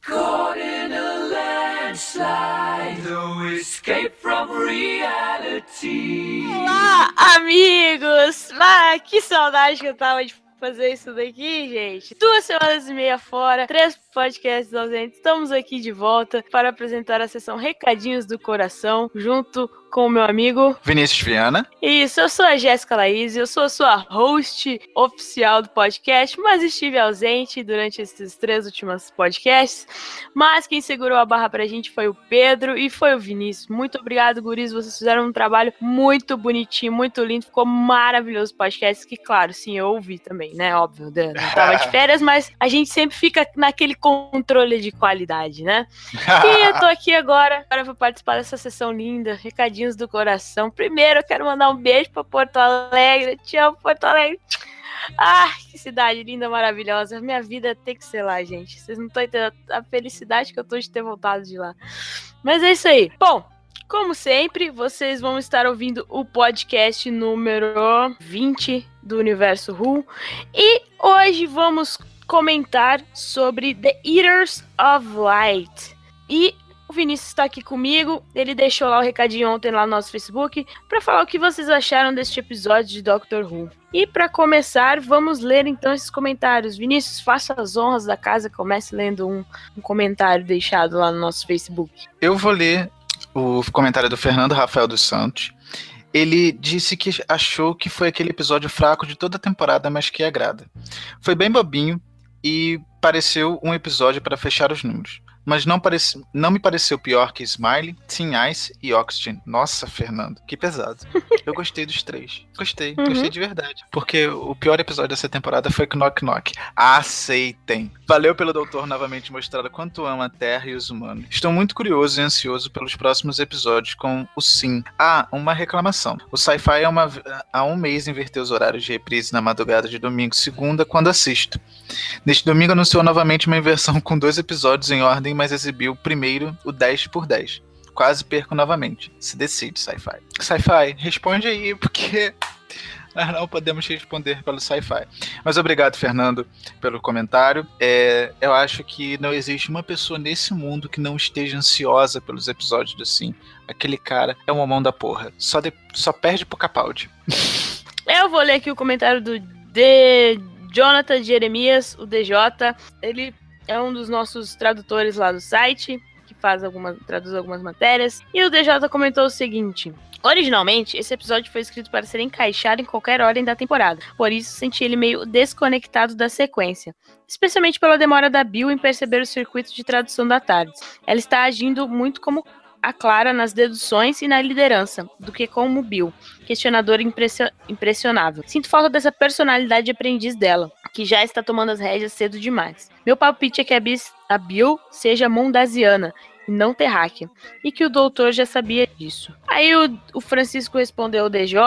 Caught in a landslide, no escape from reality. Olá, amigos! Ah, que saudade que eu tava de fazer isso daqui, gente. Duas semanas e meia fora, três podcasts ausentes. Estamos aqui de volta para apresentar a sessão Recadinhos do Coração, junto com o meu amigo Vinícius Viana. Isso, eu sou a Jéssica Laís, eu sou a sua host oficial do podcast, mas estive ausente durante esses três últimos podcasts. Mas quem segurou a barra pra gente foi o Pedro e foi o Vinícius. Muito obrigado, guris, vocês fizeram um trabalho muito bonitinho, muito lindo, ficou maravilhoso o podcast, que claro, sim, eu ouvi também, né, óbvio, eu tava de férias, mas a gente sempre fica naquele controle de qualidade, né? E eu tô aqui agora para participar dessa sessão linda, recadinho do coração. Primeiro, eu quero mandar um beijo para Porto Alegre. Te amo, Porto Alegre. Ah, que cidade linda, maravilhosa. Minha vida tem que ser lá, gente. Vocês não estão entendendo a felicidade que eu tô de ter voltado de lá. Mas é isso aí. Bom, como sempre, vocês vão estar ouvindo o podcast número 20 do Universo Who. E hoje vamos comentar sobre The Eaters of Light. E o Vinícius está aqui comigo. Ele deixou lá o recadinho ontem lá no nosso Facebook para falar o que vocês acharam deste episódio de Doctor Who. E para começar, vamos ler então esses comentários. Vinícius, faça as honras da casa, comece lendo um, um comentário deixado lá no nosso Facebook. Eu vou ler o comentário do Fernando Rafael dos Santos. Ele disse que achou que foi aquele episódio fraco de toda a temporada, mas que agrada. Foi bem bobinho e pareceu um episódio para fechar os números mas não, parece, não me pareceu pior que Smiley, Team Ice e Oxygen. Nossa, Fernando, que pesado. Eu gostei dos três. Gostei, uhum. gostei de verdade. Porque o pior episódio dessa temporada foi Knock Knock. Aceitem. Valeu pelo doutor novamente mostrar o quanto ama a Terra e os humanos. Estou muito curioso e ansioso pelos próximos episódios com o Sim. Ah, uma reclamação. O Sci-Fi é uma, há um mês inverteu os horários de reprise na madrugada de domingo segunda quando assisto. Neste domingo anunciou novamente uma inversão com dois episódios em ordem mas exibiu primeiro o 10 por 10. Quase perco novamente. Se decide, Sci-Fi. Sci-Fi, responde aí, porque nós não podemos responder pelo sci-fi. Mas obrigado, Fernando, pelo comentário. É, eu acho que não existe uma pessoa nesse mundo que não esteja ansiosa pelos episódios do Sim. Aquele cara é uma mão da porra. Só, de, só perde pro Capaldi. Eu vou ler aqui o comentário do D. Jonathan Jeremias, o DJ. Ele é um dos nossos tradutores lá do site, que faz algumas, traduz algumas matérias. E o DJ comentou o seguinte: Originalmente, esse episódio foi escrito para ser encaixado em qualquer ordem da temporada, por isso senti ele meio desconectado da sequência, especialmente pela demora da Bill em perceber o circuito de tradução da tarde. Ela está agindo muito como a Clara nas deduções e na liderança, do que como Bill, questionador impressionável. Sinto falta dessa personalidade de aprendiz dela, que já está tomando as rédeas cedo demais. Meu palpite é que a Bill seja mondasiana e não terráquea, e que o doutor já sabia disso. Aí o, o Francisco respondeu o DJ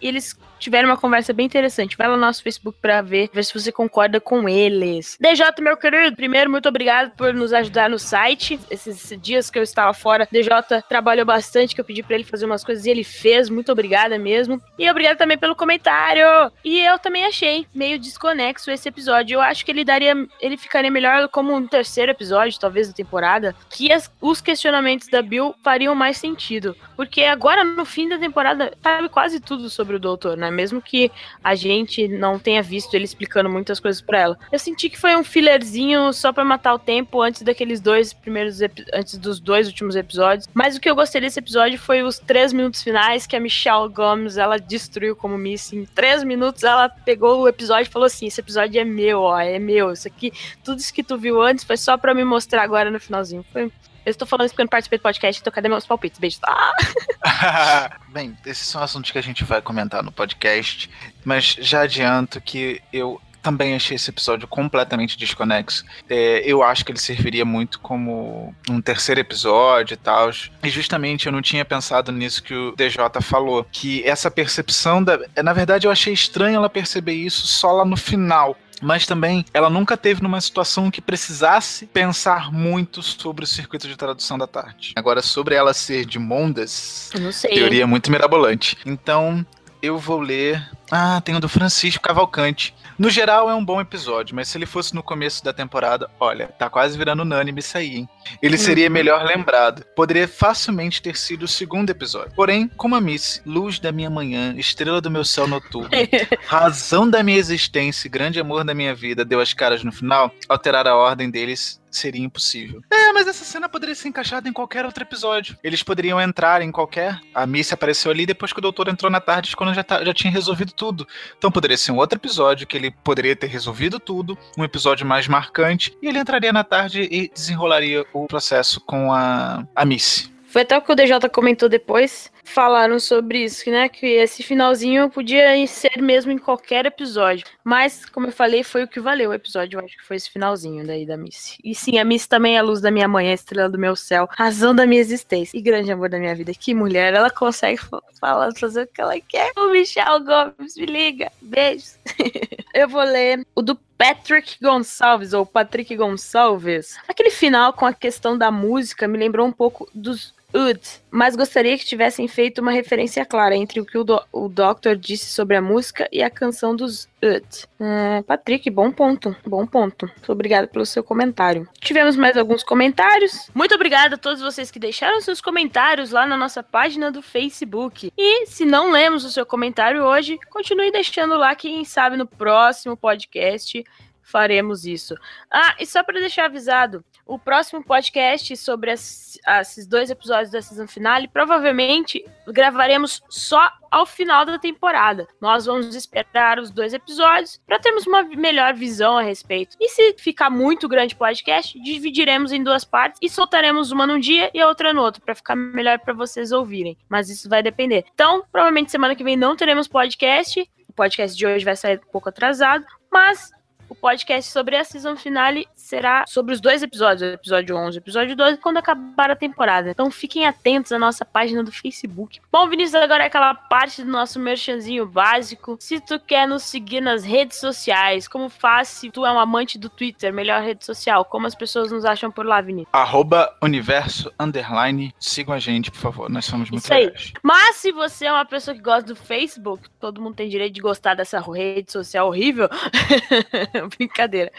e eles tiveram uma conversa bem interessante. Vai lá no nosso Facebook para ver, ver se você concorda com eles. DJ, meu querido, primeiro, muito obrigado por nos ajudar no site. Esses dias que eu estava fora, DJ trabalhou bastante, que eu pedi para ele fazer umas coisas e ele fez. Muito obrigada mesmo. E obrigado também pelo comentário. E eu também achei meio desconexo esse episódio. Eu acho que ele daria, ele ficaria melhor como um terceiro episódio, talvez, da temporada, que as, os questionamentos da Bill fariam mais sentido. Porque agora, no fim da temporada, sabe quase tudo sobre o doutor, né? Mesmo que a gente não tenha visto ele explicando muitas coisas para ela. Eu senti que foi um fillerzinho só para matar o tempo antes daqueles dois primeiros antes dos dois últimos episódios. Mas o que eu gostei desse episódio foi os três minutos finais que a Michelle Gomes ela destruiu como Missy. Em três minutos ela pegou o episódio e falou assim: esse episódio é meu, ó, é meu. Isso aqui, tudo isso que tu viu antes foi só para me mostrar agora no finalzinho. Foi eu estou falando isso porque eu não participei do podcast, então cadê meus palpites? Beijos. Ah! Bem, esses são assuntos que a gente vai comentar no podcast, mas já adianto que eu também achei esse episódio completamente desconexo. É, eu acho que ele serviria muito como um terceiro episódio e tal. E justamente eu não tinha pensado nisso que o DJ falou. Que essa percepção da. Na verdade, eu achei estranho ela perceber isso só lá no final mas também ela nunca teve numa situação que precisasse pensar muito sobre o circuito de tradução da tarde. Agora, sobre ela ser de Mondas, teoria muito mirabolante. Então, eu vou ler Ah, tem o do Francisco Cavalcante. No geral é um bom episódio, mas se ele fosse no começo da temporada, olha, tá quase virando unânime isso aí, hein? Ele seria Uhum. melhor lembrado. Poderia facilmente ter sido o segundo episódio. Porém, como a Miss, luz da minha manhã, estrela do meu céu noturno, razão da minha existência e grande amor da minha vida, deu as caras no final, alterar a ordem deles seria impossível. É, mas essa cena poderia ser encaixada em qualquer outro episódio. Eles poderiam entrar em qualquer. A Missy apareceu ali depois que o doutor entrou na tarde, quando já, tá- já tinha resolvido tudo. Então poderia ser um outro episódio que ele poderia ter resolvido tudo, um episódio mais marcante, e ele entraria na tarde e desenrolaria o processo com a, a Missy. Foi até o que o DJ comentou depois. Falaram sobre isso, né? Que esse finalzinho podia ser mesmo em qualquer episódio. Mas, como eu falei, foi o que valeu o episódio. Eu acho que foi esse finalzinho daí da Missy. E sim, a Missy também é a luz da minha manhã, a estrela do meu céu, razão da minha existência e grande amor da minha vida. Que mulher, ela consegue fa- falar, fazer o que ela quer. O Michel Gomes, me liga. Beijos. eu vou ler o do Patrick Gonçalves, ou Patrick Gonçalves. Aquele final com a questão da música me lembrou um pouco dos Ud, mas gostaria que tivessem feito uma referência clara entre o que o, do o Doctor disse sobre a música e a canção dos Ud. Hum, Patrick, bom ponto, bom ponto. Muito obrigada pelo seu comentário. Tivemos mais alguns comentários. Muito obrigada a todos vocês que deixaram seus comentários lá na nossa página do Facebook. E se não lemos o seu comentário hoje, continue deixando lá, quem sabe no próximo podcast faremos isso. Ah, e só para deixar avisado, o próximo podcast sobre as- esses dois episódios da season finale, provavelmente gravaremos só ao final da temporada. Nós vamos esperar os dois episódios para termos uma melhor visão a respeito. E se ficar muito grande o podcast, dividiremos em duas partes e soltaremos uma num dia e a outra no outro, para ficar melhor para vocês ouvirem. Mas isso vai depender. Então, provavelmente semana que vem não teremos podcast. O podcast de hoje vai sair um pouco atrasado, mas o podcast sobre a season finale será sobre os dois episódios, episódio 11 e episódio 12, quando acabar a temporada. Então fiquem atentos à nossa página do Facebook. Bom, Vinícius, agora é aquela parte do nosso merchanzinho básico. Se tu quer nos seguir nas redes sociais, como faz se tu é um amante do Twitter, melhor rede social? Como as pessoas nos acham por lá, Vinícius? Arroba universo underline. Sigam a gente, por favor. Nós somos muito Isso aí. legais. Mas se você é uma pessoa que gosta do Facebook, todo mundo tem direito de gostar dessa rede social horrível. Brincadeira.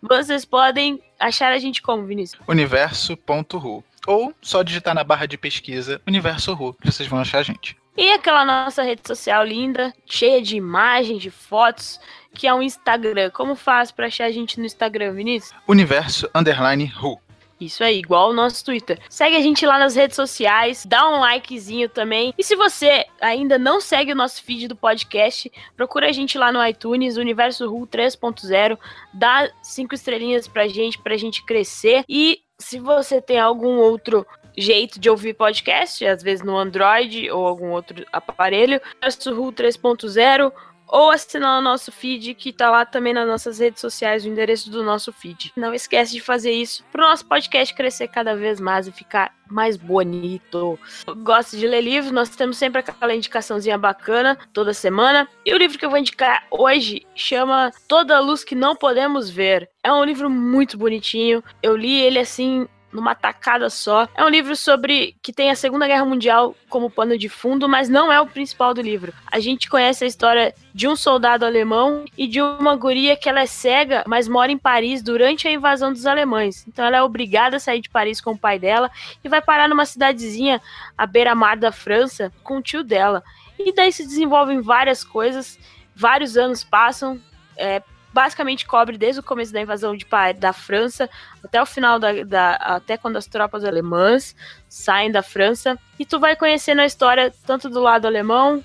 Vocês podem achar a gente como, Vinícius? Universo.ru. Ou só digitar na barra de pesquisa Universo Ru, que vocês vão achar a gente. E aquela nossa rede social linda, cheia de imagens, de fotos, que é o Instagram. Como faz pra achar a gente no Instagram, Vinícius? Universo underline Ru. Isso aí, igual o nosso Twitter. Segue a gente lá nas redes sociais, dá um likezinho também. E se você ainda não segue o nosso feed do podcast, procura a gente lá no iTunes, Universo Ru 3.0, dá cinco estrelinhas pra gente, pra gente crescer. E se você tem algum outro jeito de ouvir podcast, às vezes no Android ou algum outro aparelho, Universo Ru 3.0 ou assinar o nosso feed, que tá lá também nas nossas redes sociais, o endereço do nosso feed. Não esquece de fazer isso pro nosso podcast crescer cada vez mais e ficar mais bonito. Gosta de ler livros? Nós temos sempre aquela indicaçãozinha bacana toda semana. E o livro que eu vou indicar hoje chama Toda a Luz que Não Podemos Ver. É um livro muito bonitinho. Eu li ele assim numa tacada só. É um livro sobre que tem a Segunda Guerra Mundial como pano de fundo, mas não é o principal do livro. A gente conhece a história de um soldado alemão e de uma guria que ela é cega, mas mora em Paris durante a invasão dos alemães. Então ela é obrigada a sair de Paris com o pai dela e vai parar numa cidadezinha à beira-mar da França com o tio dela. E daí se desenvolvem várias coisas, vários anos passam, é, basicamente cobre desde o começo da invasão de, Pa- da França até o final da, da- até quando as tropas alemãs saem da França e tu vai conhecendo a história tanto do lado alemão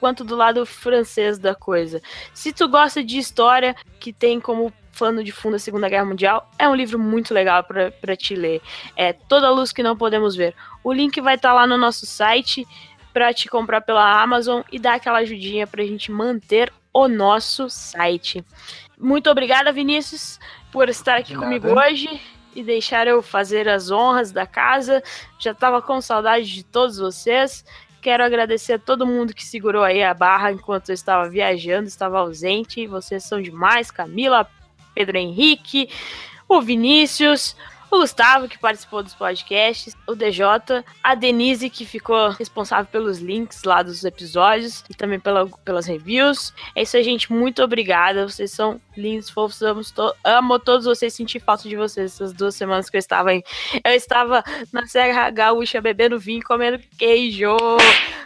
quanto do lado francês da coisa. Se tu gosta de história que tem como plano de fundo a Segunda Guerra Mundial, é um livro muito legal para te ler. É Toda a Luz que Não Podemos Ver. O link vai estar lá no nosso site para te comprar pela Amazon e dar aquela ajudinha para a gente manter o nosso site. Muito obrigada, Vinícius, por estar aqui comigo hoje e deixar eu fazer as honras da casa. Já estava com saudade de todos vocês. Quero agradecer a todo mundo que segurou aí a barra enquanto eu estava viajando, estava ausente. Vocês são demais, Camila, Pedro Henrique, o Vinícius, o Gustavo, que participou dos podcasts, o DJ, a Denise, que ficou responsável pelos links lá dos episódios e também pela, pelas reviews. É isso aí, gente. Muito obrigada. Vocês são lindos, fofos. Amo, to amo todos vocês. Senti falta de vocês essas duas semanas que eu estava em. Eu estava na Serra Gaúcha bebendo vinho, comendo queijo.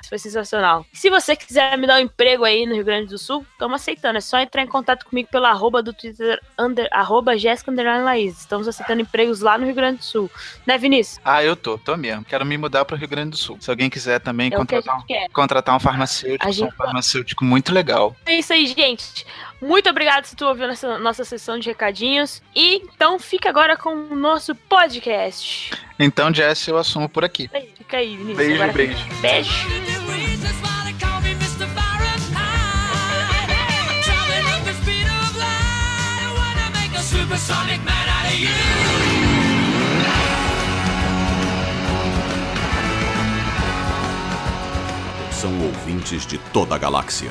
Isso foi sensacional. Se você quiser me dar um emprego aí no Rio Grande do Sul, estamos aceitando. É só entrar em contato comigo pela arroba do Twitter, under, arroba Jéssica Laís. Estamos aceitando empregos lá no Rio Grande do Sul. Né, Vinícius? Ah, eu tô, tô mesmo. Quero me mudar para o Rio Grande do Sul. Se alguém quiser também é contratar, um, contratar um farmacêutico, gente... um farmacêutico muito legal. É isso aí, gente. Muito obrigado se tu ouviu nessa nossa sessão de recadinhos. E então fica agora com o nosso podcast. Então, Jess, eu assumo por aqui. Fica aí, Vinícius. Beijo, agora beijo. Beijo. supersonic man out of you. São ouvintes de toda a galáxia.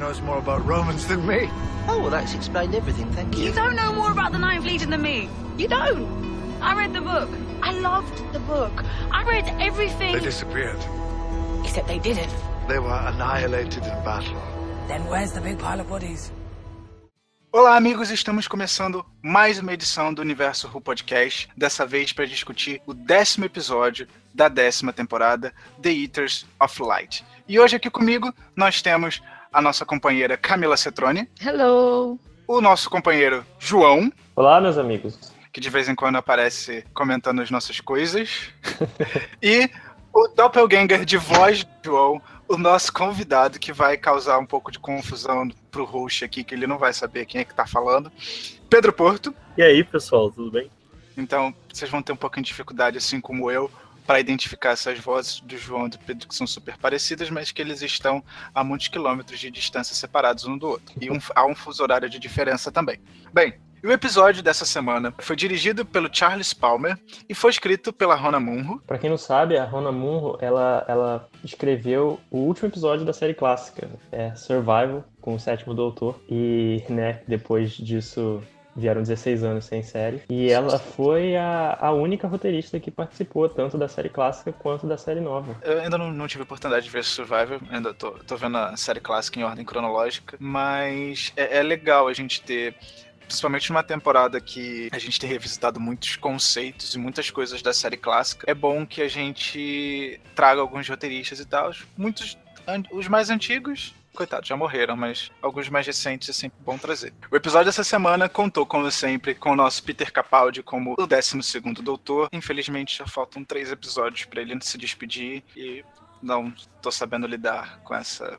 Knows more about Romans than me. Oh, well, that's explained everything, thank you. You don't know more about the Ninth Legion than me. You don't. I read the book. I loved the book. I read everything. They disappeared. Except they didn't. They were annihilated in battle. Then where's the big pile of bodies? Olá, amigos! Estamos começando mais uma edição do Universo Who Podcast, dessa vez para discutir o décimo episódio da décima temporada, The Eaters of Light. E hoje aqui comigo nós temos a nossa companheira Camila Cetrone. Hello! O nosso companheiro João. Olá, meus amigos. Que de vez em quando aparece comentando as nossas coisas. e o doppelganger de voz do João, o nosso convidado, que vai causar um pouco de confusão pro host aqui, que ele não vai saber quem é que tá falando. Pedro Porto. E aí, pessoal, tudo bem? Então, vocês vão ter um pouquinho de dificuldade, assim como eu, para identificar essas vozes do João e do Pedro que são super parecidas, mas que eles estão a muitos quilômetros de distância separados um do outro. E um, há um fuso horário de diferença também. Bem, o episódio dessa semana foi dirigido pelo Charles Palmer e foi escrito pela Rona Munro. Para quem não sabe, a Rona Munro ela, ela escreveu o último episódio da série clássica, é Survival, com o sétimo doutor. E né, depois disso vieram 16 anos sem série. E ela foi a, a única roteirista que participou tanto da série clássica quanto da série nova. Eu ainda não, não tive oportunidade de ver Survivor, ainda tô, tô vendo a série clássica em ordem cronológica, mas é, é legal a gente ter principalmente numa temporada que a gente tem revisitado muitos conceitos e muitas coisas da série clássica, é bom que a gente traga alguns roteiristas e tal. Muitos, os mais antigos, coitados, já morreram, mas alguns mais recentes é sempre bom trazer. O episódio dessa semana contou, como sempre, com o nosso Peter Capaldi como o 12 Doutor. Infelizmente, já faltam três episódios para ele se despedir e não tô sabendo lidar com essa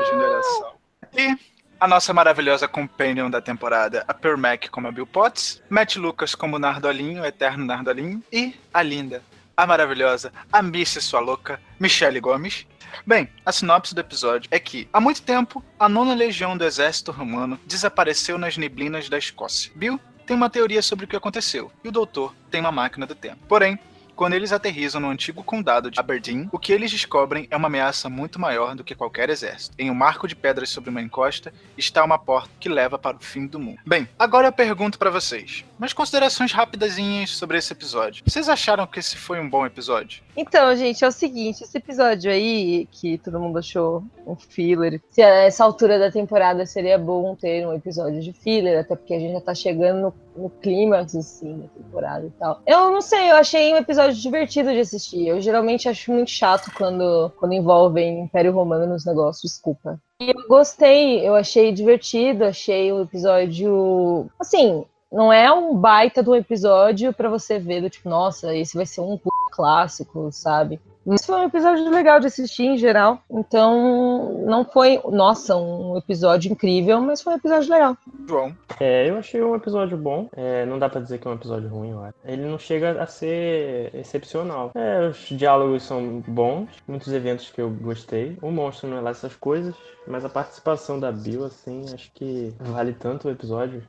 regeneração. E a nossa maravilhosa companion da temporada, a Per Mac como a Bill Potts, Matt Lucas como Nardolinho, o eterno Nardolinho, e a linda, a maravilhosa, a Missy Sua Louca, Michelle Gomes, Bem, a sinopse do episódio é que, há muito tempo, a nona legião do exército romano desapareceu nas neblinas da Escócia. Bill tem uma teoria sobre o que aconteceu, e o doutor tem uma máquina do tempo. Porém, quando eles aterrizam no antigo condado de Aberdeen, o que eles descobrem é uma ameaça muito maior do que qualquer exército. Em um marco de pedras sobre uma encosta está uma porta que leva para o fim do mundo. Bem, agora eu pergunto para vocês, mas considerações rapidazinhas sobre esse episódio. Vocês acharam que esse foi um bom episódio? Então, gente, é o seguinte, esse episódio aí, que todo mundo achou um filler, se a essa altura da temporada seria bom ter um episódio de filler, até porque a gente já tá chegando no, no clímax, assim, da temporada e tal. Eu não sei, eu achei um episódio divertido de assistir. Eu geralmente acho muito chato quando, quando envolvem Império Romano nos negócios, desculpa. E eu gostei, eu achei divertido, achei o episódio. Assim, não é um baita do episódio para você ver do tipo, nossa, esse vai ser um clássico, sabe? Mas foi um episódio legal de assistir em geral. Então, não foi, nossa, um episódio incrível, mas foi um episódio legal. João. É, eu achei um episódio bom. É, não dá pra dizer que é um episódio ruim, eu acho. Ele não chega a ser excepcional. É, os diálogos são bons, muitos eventos que eu gostei. O monstro não é lá essas coisas, mas a participação da Bill, assim, acho que vale tanto o episódio.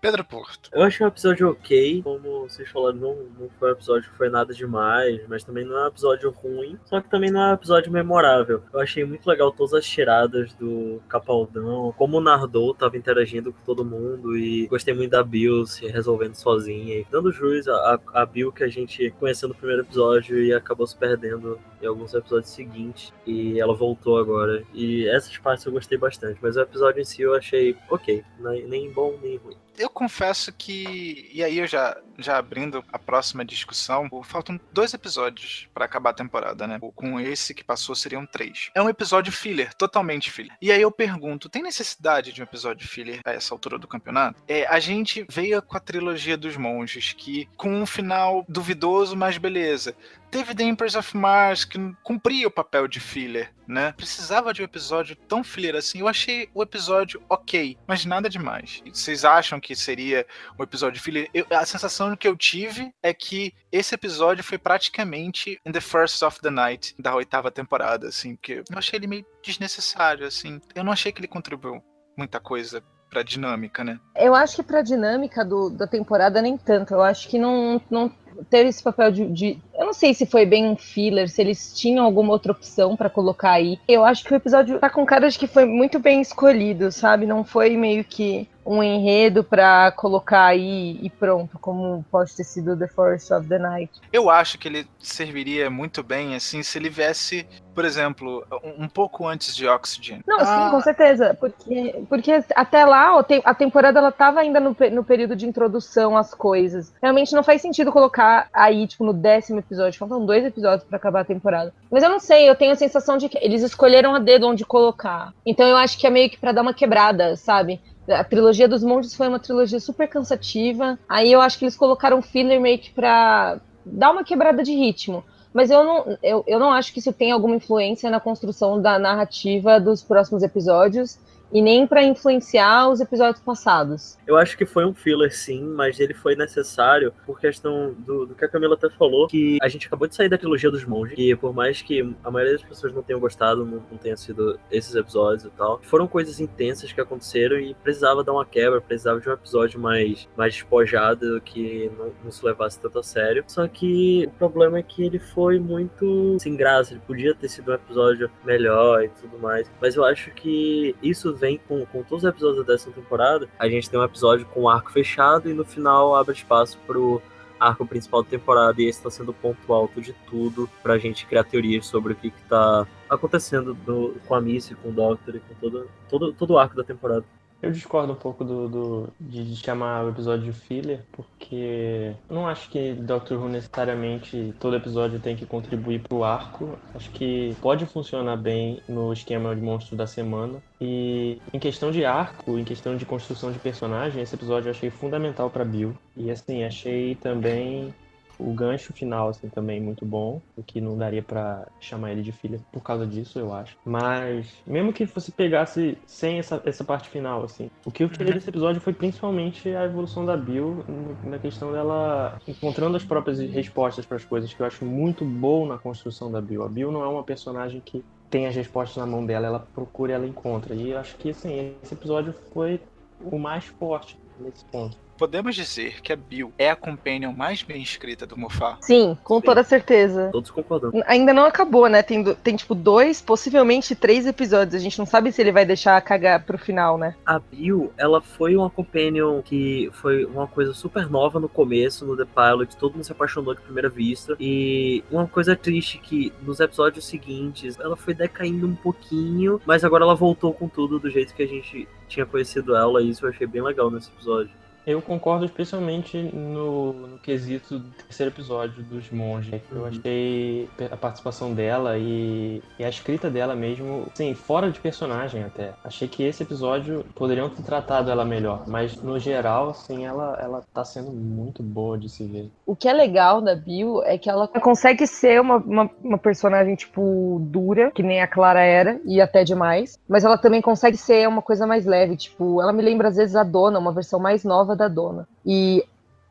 Pedro Porto. Eu achei um episódio ok, como vocês falaram, não, não foi um episódio que foi nada demais, mas também não é um episódio ruim, só que também não é um episódio memorável. Eu achei muito legal todas as tiradas do Capaldão, como o Nardou tava interagindo com todo mundo e gostei muito da Bill se resolvendo sozinha e dando jus a, a Bill que a gente conheceu no primeiro episódio e acabou se perdendo em alguns episódios seguintes e ela voltou agora. E essas partes eu gostei bastante, mas o episódio em si eu achei ok, nem bom nem ruim. Eu confesso que. E aí, eu já, já abrindo a próxima discussão, faltam dois episódios para acabar a temporada, né? Com esse que passou seriam três. É um episódio filler, totalmente filler. E aí eu pergunto: tem necessidade de um episódio filler a essa altura do campeonato? É, a gente veio com a trilogia dos monges, que com um final duvidoso, mas beleza. Teve The Empress of Mars, que cumpria o papel de filler, né? Precisava de um episódio tão filler assim. Eu achei o episódio ok, mas nada demais. Vocês acham que seria um episódio filler? Eu, a sensação que eu tive é que esse episódio foi praticamente In the First of the Night, da oitava temporada, assim, porque eu achei ele meio desnecessário, assim. Eu não achei que ele contribuiu muita coisa pra dinâmica, né? Eu acho que pra dinâmica do, da temporada nem tanto. Eu acho que não, não teve esse papel de, de, Eu não sei se foi bem um filler, se eles tinham alguma outra opção para colocar aí. Eu acho que o episódio tá com cara de que foi muito bem escolhido, sabe? Não foi meio que um enredo para colocar aí e pronto, como pode ter sido The Forest of the Night. Eu acho que ele serviria muito bem, assim, se ele viesse, por exemplo, um, um pouco antes de Oxygen. Não, ah. sim, com certeza, porque, porque até lá a temporada ela tava ainda no, no período de introdução às coisas. Realmente não faz sentido colocar aí, tipo, no décimo episódio, faltam dois episódios para acabar a temporada. Mas eu não sei, eu tenho a sensação de que eles escolheram a dedo onde colocar. Então eu acho que é meio que para dar uma quebrada, sabe? A trilogia dos monges foi uma trilogia super cansativa. Aí eu acho que eles colocaram filler que pra dar uma quebrada de ritmo. Mas eu não, eu, eu não acho que isso tem alguma influência na construção da narrativa dos próximos episódios e nem para influenciar os episódios passados. Eu acho que foi um filler, sim, mas ele foi necessário por questão do, do que a Camila até falou, que a gente acabou de sair da trilogia dos monges, e por mais que a maioria das pessoas não tenham gostado, não, não tenha sido esses episódios e tal, foram coisas intensas que aconteceram e precisava dar uma quebra, precisava de um episódio mais, mais despojado, que não, não se levasse tanto a sério. Só que o problema é que ele foi muito sem graça, ele podia ter sido um episódio melhor e tudo mais, mas eu acho que isso vem com, com todos os episódios da décima temporada. A gente tem um episódio com o arco fechado e no final abre espaço pro arco principal da temporada e esse está sendo o ponto alto de tudo pra gente criar teorias sobre o que, que tá acontecendo do, com a Missy, com o Doctor e com todo, todo, todo o arco da temporada. Eu discordo um pouco do, do de chamar o episódio de filler, porque eu não acho que Doctor Who necessariamente todo episódio tem que contribuir para o arco. Acho que pode funcionar bem no esquema de monstro da semana. E em questão de arco, em questão de construção de personagem, esse episódio eu achei fundamental para Bill. E assim, achei também o gancho final, assim, também muito bom, o que não daria para chamar ele de filha por causa disso, eu acho. Mas, mesmo que você pegasse sem essa, essa parte final, assim, o que eu tirei uhum. desse episódio foi principalmente a evolução da Bill na questão dela encontrando as próprias respostas para as coisas, que eu acho muito bom na construção da Bill. A Bill não é uma personagem que tem as respostas na mão dela, ela procura e ela encontra. E eu acho que, assim, esse episódio foi o mais forte nesse ponto podemos dizer que a Bill é a companion mais bem escrita do Moffat? Sim, com Sim. toda certeza. Todos concordam. Ainda não acabou, né? Tem, tem, tipo, dois, possivelmente três episódios. A gente não sabe se ele vai deixar cagar pro final, né? A Bill, ela foi uma companion que foi uma coisa super nova no começo, no The Pilot. Todo mundo se apaixonou de primeira vista. E uma coisa triste que nos episódios seguintes, ela foi decaindo um pouquinho, mas agora ela voltou com tudo do jeito que a gente tinha conhecido ela. E isso eu achei bem legal nesse episódio. Eu concordo especialmente no, no quesito do terceiro episódio dos monges. Eu achei a participação dela e, e a escrita dela mesmo, sim, fora de personagem até. Achei que esse episódio poderiam ter tratado ela melhor, mas no geral, assim, ela, ela tá sendo muito boa de se ver. O que é legal da Bill é que ela consegue ser uma, uma, uma personagem, tipo, dura, que nem a Clara era, e até demais, mas ela também consegue ser uma coisa mais leve, tipo, ela me lembra às vezes a Dona, uma versão mais nova da Dona. E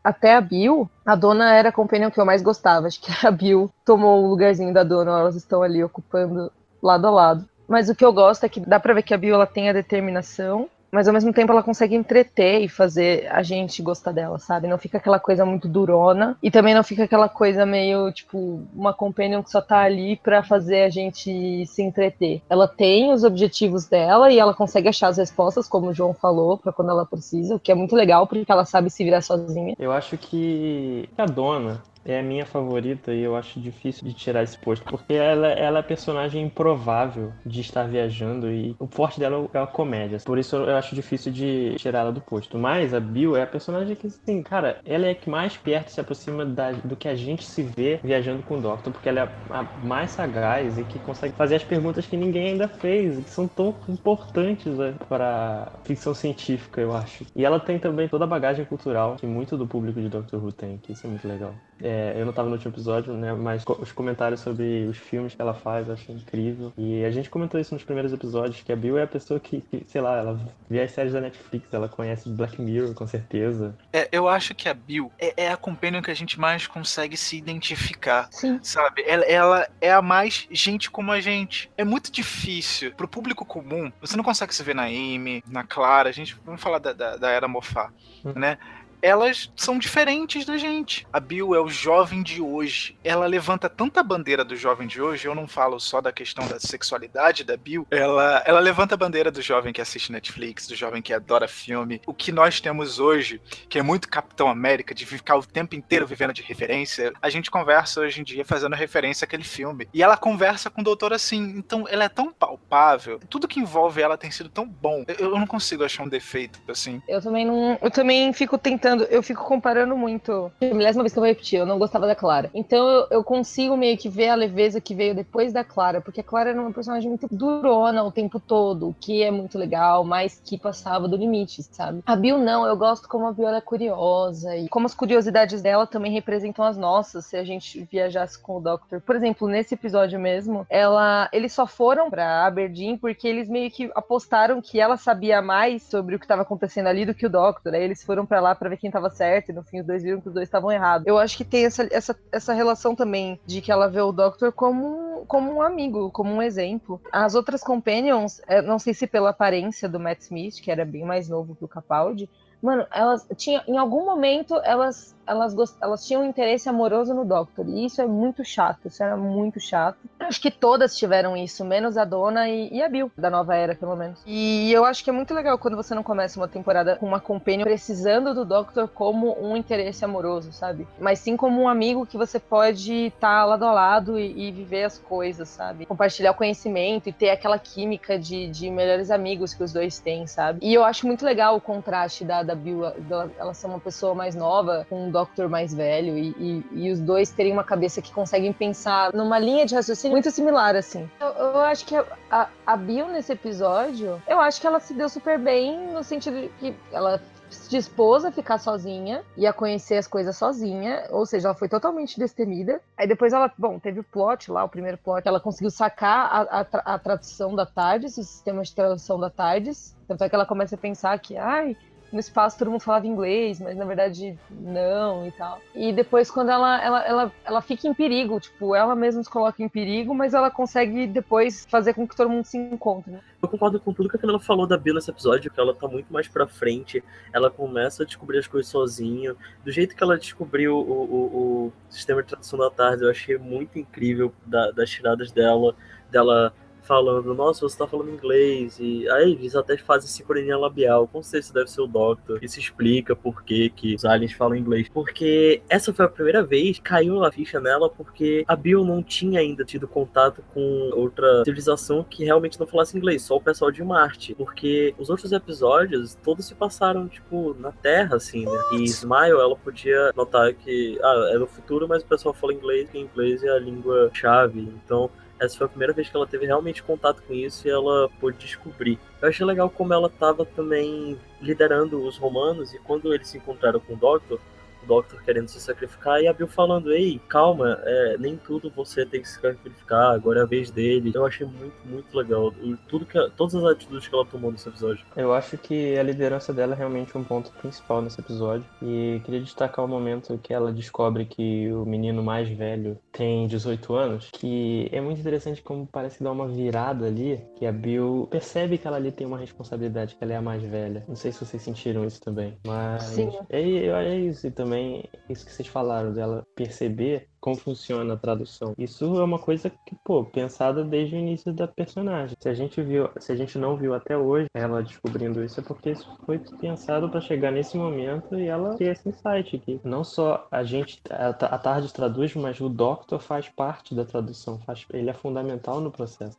até a Bill, a Dona era a companion que eu mais gostava. Acho que a Bill tomou o lugarzinho da Dona, elas estão ali ocupando lado a lado. Mas o que eu gosto é que dá pra ver que a Bill ela tem a determinação mas ao mesmo tempo ela consegue entreter e fazer a gente gostar dela, sabe? Não fica aquela coisa muito durona e também não fica aquela coisa meio, tipo, uma companion que só tá ali pra fazer a gente se entreter. Ela tem os objetivos dela e ela consegue achar as respostas, como o João falou, pra quando ela precisa, o que é muito legal porque ela sabe se virar sozinha. Eu acho que a dona, é a minha favorita e eu acho difícil de tirar esse posto, porque ela, ela é personagem improvável de estar viajando e o forte dela é a comédia. Por isso eu acho difícil de tirar ela do posto. Mas a Bill é a personagem que, assim, cara, ela é a que mais perto se aproxima da, do que a gente se vê viajando com o Doctor, porque ela é a mais sagaz e que consegue fazer as perguntas que ninguém ainda fez, e que são tão importantes né, para ficção científica, eu acho. E ela tem também toda a bagagem cultural que muito do público de Doctor Who tem, que isso é muito legal. É, eu não estava no último episódio, né? Mas os comentários sobre os filmes que ela faz, eu achei incrível. E a gente comentou isso nos primeiros episódios, que a Bill é a pessoa que, que sei lá, ela vê as séries da Netflix, ela conhece Black Mirror, com certeza. É, eu acho que a Bill é, é a companion que a gente mais consegue se identificar. Sim. Sabe? Ela, ela é a mais gente como a gente. É muito difícil. Pro público comum, você não consegue se ver na Amy, na Clara, a gente. Vamos falar da, da, da Era Mofá, Hum. né? Elas são diferentes da gente. A Bill é o jovem de hoje. Ela levanta tanta bandeira do jovem de hoje, eu não falo só da questão da sexualidade da Bill, ela, ela levanta a bandeira do jovem que assiste Netflix, do jovem que adora filme. O que nós temos hoje, que é muito Capitão América, de ficar o tempo inteiro vivendo de referência, a gente conversa hoje em dia fazendo referência àquele filme. E ela conversa com o doutor assim, então ela é tão palpável, tudo que envolve ela tem sido tão bom. Eu, eu não consigo achar um defeito assim. Eu também não. Eu também fico tentando. Eu fico comparando muito. Milésima vez que eu vou repetir, eu não gostava da Clara. Então eu, eu consigo meio que ver a leveza que veio depois da Clara, porque a Clara era uma personagem muito durona o tempo todo, o que é muito legal, mas que passava do limite, sabe? A Bill não, eu gosto como a Bill é curiosa e como as curiosidades dela também representam as nossas, se a gente viajasse com o Doctor. Por exemplo, nesse episódio mesmo, ela, eles só foram pra Aberdeen porque eles meio que apostaram que ela sabia mais sobre o que estava acontecendo ali do que o Doctor. Aí eles foram para lá para ver quem tava certo e no fim os dois viram que os dois estavam errados. Eu acho que tem essa, essa, essa relação também de que ela vê o Doctor como, como um amigo, como um exemplo. As outras Companions, é, não sei se pela aparência do Matt Smith, que era bem mais novo que o Capaldi, mano, elas tinham, em algum momento elas elas, elas tinham um interesse amoroso no Doctor. E isso é muito chato. Isso era muito chato. Acho que todas tiveram isso, menos a Dona e, e, a Bill, da nova era, pelo menos. E eu acho que é muito legal quando você não começa uma temporada com uma companion precisando do Doctor como um interesse amoroso, sabe? Mas sim como um amigo que você pode estar tá lado a lado e, e, viver as coisas, sabe? Compartilhar o conhecimento e ter aquela química de, de melhores amigos que os dois têm, sabe? E eu acho muito legal o contraste da, da Bill, ela, ela ser uma pessoa mais nova, com um Doctor mais velho e, e, e, os dois terem uma cabeça que conseguem pensar numa linha de raciocínio muito similar, assim. Eu, eu acho que a, a, a, Bill, nesse episódio, eu acho que ela se deu super bem no sentido de que ela se dispôs a ficar sozinha e a conhecer as coisas sozinha, ou seja, ela foi totalmente destemida. Aí depois ela, bom, teve o plot lá, o primeiro plot, ela conseguiu sacar a, a, a tradução da TARDIS, o sistema de tradução da TARDIS, tanto é que ela começa a pensar que, ai, no espaço todo mundo falava inglês, mas na verdade não e tal. E depois, quando ela, ela, ela, ela fica em perigo, tipo, ela mesma se coloca em perigo, mas ela consegue depois fazer com que todo mundo se encontre, né? Eu concordo com tudo que a Camila falou da Bill nesse episódio, que ela tá muito mais pra frente, ela começa a descobrir as coisas sozinha. Do jeito que ela descobriu o, o, o sistema de tradução da tarde, eu achei muito incrível da, das tiradas dela, dela falando, nossa, você tá falando inglês, e aí eles até fazem sincronia labial, com certeza deve ser o Doctor, e se explica por que, que os aliens falam inglês. Porque essa foi a primeira vez que caiu a ficha nela, porque a Bill não tinha ainda tido contato com outra civilização que realmente não falasse inglês, só o pessoal de Marte. Porque os outros episódios, todos se passaram, tipo, na Terra, assim, né? E Smile, ela podia notar que, ah, é no futuro, mas o pessoal fala inglês, que inglês é a língua-chave. Então, essa foi a primeira vez que ela teve realmente contato com isso e ela pôde descobrir. Eu achei legal como ela estava também liderando os romanos e quando eles se encontraram com o Doctor, o Doctor querendo se sacrificar e a Bill falando, ei, calma, é, nem tudo você tem que se sacrificar, agora é a vez dele. Eu achei muito, muito legal. Tudo que, todas as atitudes que ela tomou nesse episódio. Eu acho que a liderança dela é realmente um ponto principal nesse episódio. E queria destacar o momento que ela descobre que o menino mais velho tem 18 anos, que é muito interessante como parece dar uma virada ali, que a Bill percebe que ela ali tem uma responsabilidade, que ela é a mais velha. Não sei se vocês sentiram isso também, mas Sim. é, é isso e também também isso que vocês falaram, dela perceber como funciona a tradução. Isso é uma coisa que, pô, pensada desde o início da personagem. Se a gente viu, se a gente não viu até hoje ela descobrindo isso, é porque isso foi pensado para chegar nesse momento e ela ter esse insight que não só a gente a, a tarde traduz, mas o Doctor faz parte da tradução, faz, ele é fundamental no processo.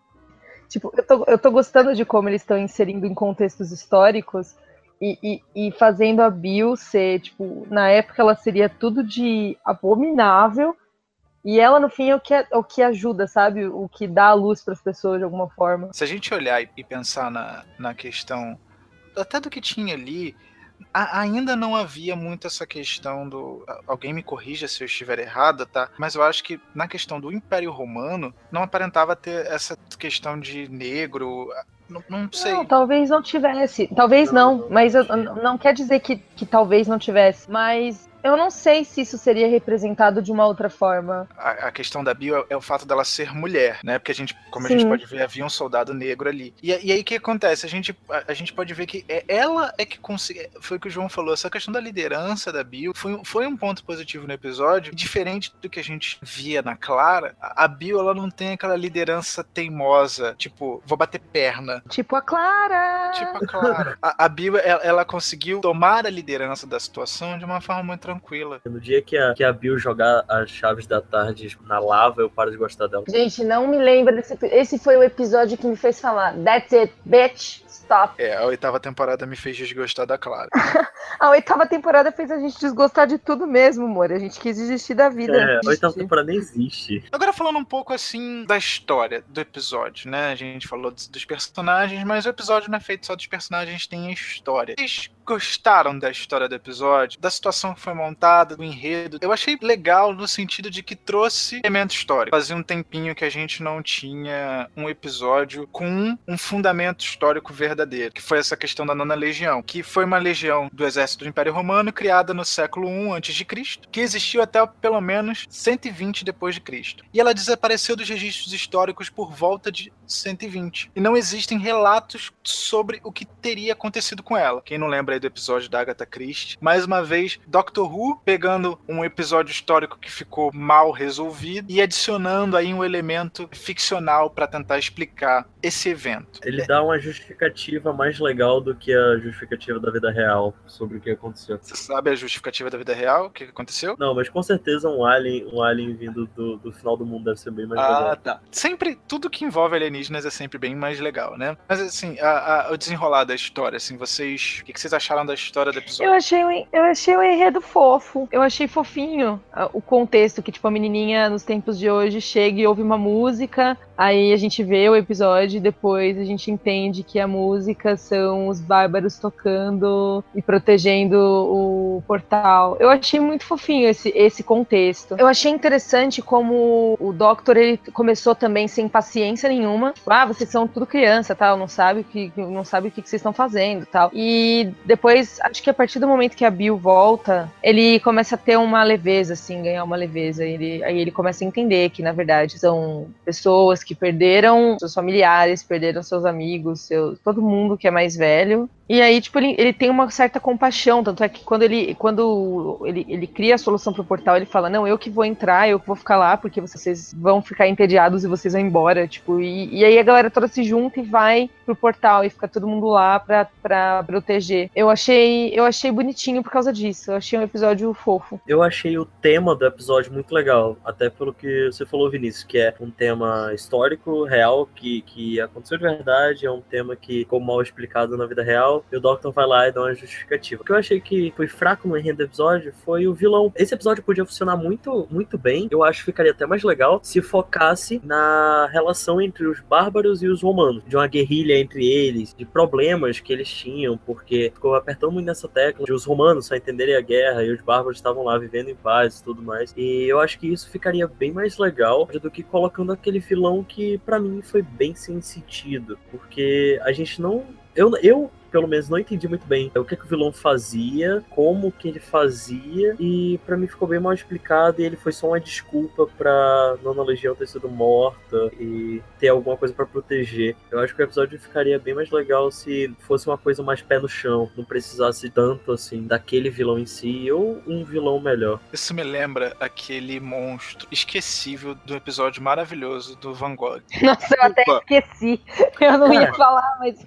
Tipo, eu tô, eu tô gostando de como eles estão inserindo em contextos históricos e, e, fazendo a Bill ser, tipo, na época ela seria tudo de abominável, e ela, no fim, é o que, é, o que ajuda, sabe? O que dá a luz para as pessoas de alguma forma. Se a gente olhar e pensar na, na questão, até do que tinha ali, a, ainda não havia muito essa questão do. Alguém me corrija se eu estiver errada, tá? Mas eu acho que na questão do Império Romano, não aparentava ter essa questão de negro não, não sei. Não, talvez não tivesse. Talvez não, mas eu, não quer dizer que, que talvez não tivesse. Mas eu não sei se isso seria representado de uma outra forma. A, a questão da Bill é, é, o fato dela ser mulher, né? Porque a gente, como Sim. a gente pode ver, havia um soldado negro ali. E, e aí o que acontece? A gente, a, a, gente pode ver que é, ela é que conseguiu. Foi o que o João falou, essa questão da liderança da Bill foi, foi um ponto positivo no episódio. Diferente do que a gente via na Clara, a, a Bill ela não tem aquela liderança teimosa, tipo, vou bater perna. Tipo a Clara! Tipo a Clara. a, a Bill, ela, ela conseguiu tomar a liderança da situação de uma forma muito tranquila. No dia que a, que a Bill jogar as chaves da tarde na lava, eu paro de gostar dela. Gente, não me lembra desse. Esse foi o episódio que me fez falar: That's it, bitch. Stop. É, a oitava temporada me fez desgostar da Clara. a oitava temporada fez a gente desgostar de tudo mesmo, amor. A gente quis desistir da vida. É, a oitava temporada nem existe. Agora falando um pouco assim da história do episódio, né? A gente falou dos, dos personagens, mas o episódio não é feito só dos personagens, tem a história. Vocês gostaram da história do episódio, da situação que foi montada, do enredo? Eu achei legal no sentido de que trouxe elemento histórico. Fazia um tempinho que a gente não tinha um episódio com um fundamento histórico verdadeiro, que foi essa questão da Nona Legião, que foi uma legião do exército do Império Romano criada no século I a.C., que existiu até pelo menos 120 depois de Cristo. E ela desapareceu dos registros históricos por volta de 120. E não existem relatos sobre o que teria acontecido com ela. Quem não lembra do episódio da Agatha Christie, mais uma vez Doctor Who pegando um episódio histórico que ficou mal resolvido e adicionando aí um elemento ficcional para tentar explicar esse evento. Ele dá uma justificativa mais legal do que a justificativa da vida real sobre o que aconteceu. Você sabe a justificativa da vida real? O que aconteceu? Não, mas com certeza um alien, um alien vindo do, do final do mundo deve ser bem mais ah, legal. Ah, tá. Sempre, tudo que envolve alienígenas é sempre bem mais legal, né? Mas assim, a, a, o desenrolar da história, assim, vocês. O que, que vocês acharam da história do episódio? Eu achei, eu achei o enredo fofo. Eu achei fofinho o contexto, que, tipo, a menininha nos tempos de hoje chega e ouve uma música, aí a gente vê o episódio e depois a gente entende que a música são os bárbaros tocando e protegendo o portal. Eu achei muito fofinho esse, esse contexto. Eu achei interessante como o Doctor ele começou também sem paciência nenhuma. Ah, vocês são tudo criança, tal, não sabe que não sabe o que vocês estão fazendo, tal. E depois, acho que a partir do momento que a Bill volta, ele começa a ter uma leveza assim, ganhar uma leveza. Ele, aí ele começa a entender que na verdade são pessoas que perderam seus familiares, perderam seus amigos, seu, todo mundo que é mais velho E aí, tipo, ele, ele tem uma certa compaixão, tanto é que quando ele quando ele, ele cria a solução pro portal, ele fala, não, eu que vou entrar, eu que vou ficar lá, porque vocês vão ficar entediados e vocês vão embora, tipo, e, e aí a galera toda se junta e vai pro portal e fica todo mundo lá pra, pra proteger. Eu achei, eu achei bonitinho por causa disso, eu achei um episódio fofo. Eu achei o tema do episódio muito legal, até pelo que você falou, Vinícius, que é um tema histórico, real, que, que aconteceu de verdade, é um tema que ficou mal explicado na vida real, e o Doctor vai lá e dá uma justificativa. O que eu achei que foi fraco no enredo do episódio foi o vilão. Esse episódio podia funcionar muito, muito bem, eu acho que ficaria até mais legal se focasse na relação entre os bárbaros e os romanos, de uma guerrilha entre eles, de problemas que eles tinham, porque ficou apertando muito nessa tecla de os romanos só entenderem a guerra e os bárbaros estavam lá vivendo em paz e tudo mais. E eu acho que isso ficaria bem mais legal do que colocando aquele vilão que para mim foi bem sem sentido, porque a gente não eu, eu pelo menos não entendi muito bem o que, que o vilão fazia, como que ele fazia, e para mim ficou bem mal explicado e ele foi só uma desculpa pra Nona Legião ter sido morta e ter alguma coisa para proteger. Eu acho que o episódio ficaria bem mais legal se fosse uma coisa mais pé no chão, não precisasse tanto assim daquele vilão em si ou um vilão melhor. Isso me lembra aquele monstro esquecível do episódio maravilhoso do Van Gogh. Nossa, eu até Opa. esqueci. Eu não ia Cara. falar, mas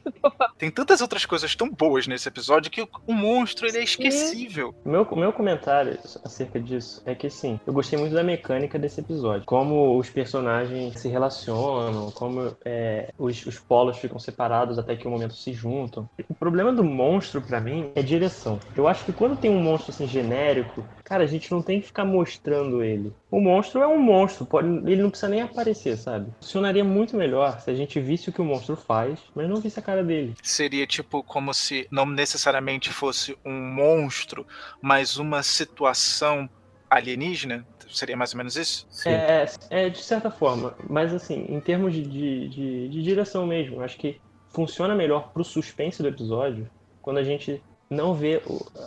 Tem tantas outras coisas tão boas nesse episódio que o, o monstro ele é esquecível. O meu, meu comentário acerca disso é que, sim, eu gostei muito da mecânica desse episódio. Como os personagens se relacionam, como é, os, os polos ficam separados até que o momento se juntam. O problema do monstro, pra mim, é direção. Eu acho que quando tem um monstro assim genérico, cara, a gente não tem que ficar mostrando ele. O monstro é um monstro, pode, ele não precisa nem aparecer, sabe? Funcionaria muito melhor se a gente visse o que o monstro faz, mas não visse a cara dele. Seria tipo como se não necessariamente fosse um monstro, mas uma situação alienígena. Seria mais ou menos isso? É, é, de certa forma, mas assim, em termos de, de, de, de direção mesmo, acho que funciona melhor pro suspense do episódio quando a gente não vê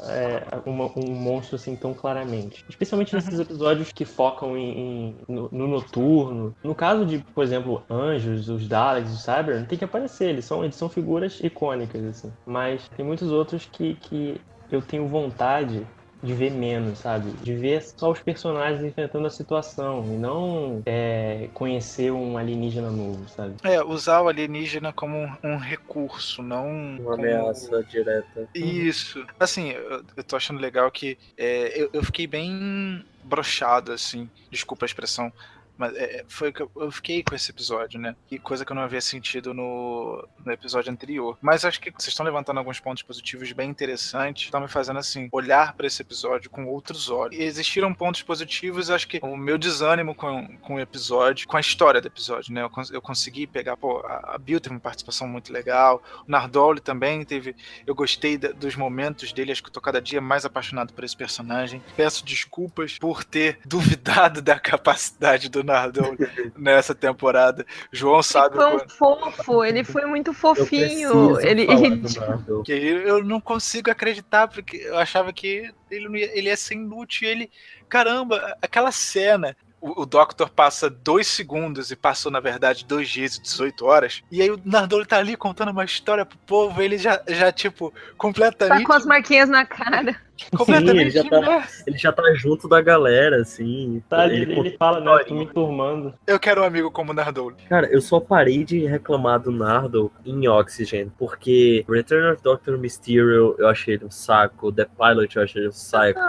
é, uma- um monstro assim tão claramente. Especialmente nesses episódios que focam em, em- no, no noturno. No caso de, por exemplo, anjos, os Daleks, os Cyber, tem que aparecer, eles são, eles são figuras icônicas, assim. Mas tem muitos outros que, que eu tenho vontade de ver menos, sabe? De ver só os personagens enfrentando a situação e não é, conhecer um alienígena novo, sabe? É, usar o alienígena como um, um recurso, não Uma como- ameaça direta. Isso. Assim, eu, eu tô achando legal que é, eu, eu fiquei bem brochado, assim. Desculpa a expressão. Mas é, foi que eu, eu fiquei com esse episódio, né? E coisa que eu não havia sentido no, no episódio anterior. Mas acho que vocês estão levantando alguns pontos positivos bem interessantes. Estão me fazendo, assim, olhar para esse episódio com outros olhos. E existiram pontos positivos, acho que o meu desânimo com, com o episódio, com a história do episódio, né? Eu, eu consegui pegar, pô, a, a Bill teve uma participação muito legal. O Nardoli também teve eu gostei da- dos momentos dele, acho que eu tô cada dia mais apaixonado por esse personagem. Peço desculpas por ter duvidado da capacidade do Nardole nessa temporada. João sabe o foi um quanto- fofo, ele foi muito fofinho. preciso Ele, falar ele- do Nardole. que eu não consigo acreditar, porque eu achava que ele, não ia, ele ia ser inútil. e Ele, caramba, aquela cena. O, o Doctor passa dois segundos e passou, na verdade, dois dias e 18 horas. E aí o Nardole tá ali contando uma história pro povo. Ele já, já tipo, tá completamente. com as marquinhas na cara. Completamente ele já tá-. Ele já tá junto da galera, assim. Tá, ele, ele, conta fala, né? Tô me turmando. Eu quero um amigo como o Nardole. Cara, eu só parei de reclamar do Nardo em Oxygen, porque Return of Doctor Mysterio eu achei ele um saco, The Pilot eu achei ele um saco,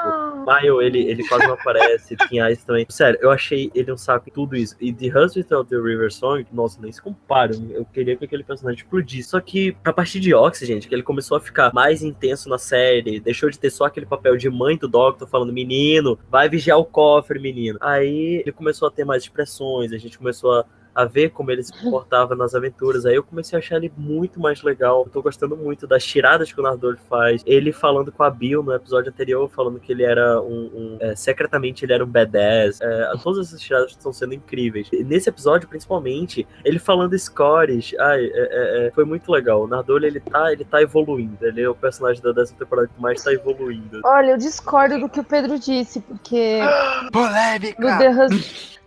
Maio ele, ele quase não aparece, Ice também. Sério, eu achei ele um saco em tudo isso. E The Husband of the River Song, nossa, nem se compara. Eu queria que aquele personagem explodisse. Só que a partir de Oxygen, que ele começou a ficar mais intenso na série, deixou de ter só aquele papel de mãe do Doctor falando, menino, vai vigiar o cofre, menino. Aí ele começou a ter mais expressões, a gente começou a a ver como ele se comportava nas aventuras. Aí eu comecei a achar ele muito mais legal. Eu tô gostando muito das tiradas que o Nardole faz. Ele falando com a Bill no episódio anterior, falando que ele era um. um- é, secretamente ele era um badass. É, todas essas tiradas estão sendo incríveis. E nesse episódio, principalmente, ele falando Scores. Ai, é, é, é, foi muito legal. O Nardole ele tá, ele tá evoluindo. Ele é o personagem da décima temporada que mais tá evoluindo. Olha, eu discordo do que o Pedro disse, porque Polêmica!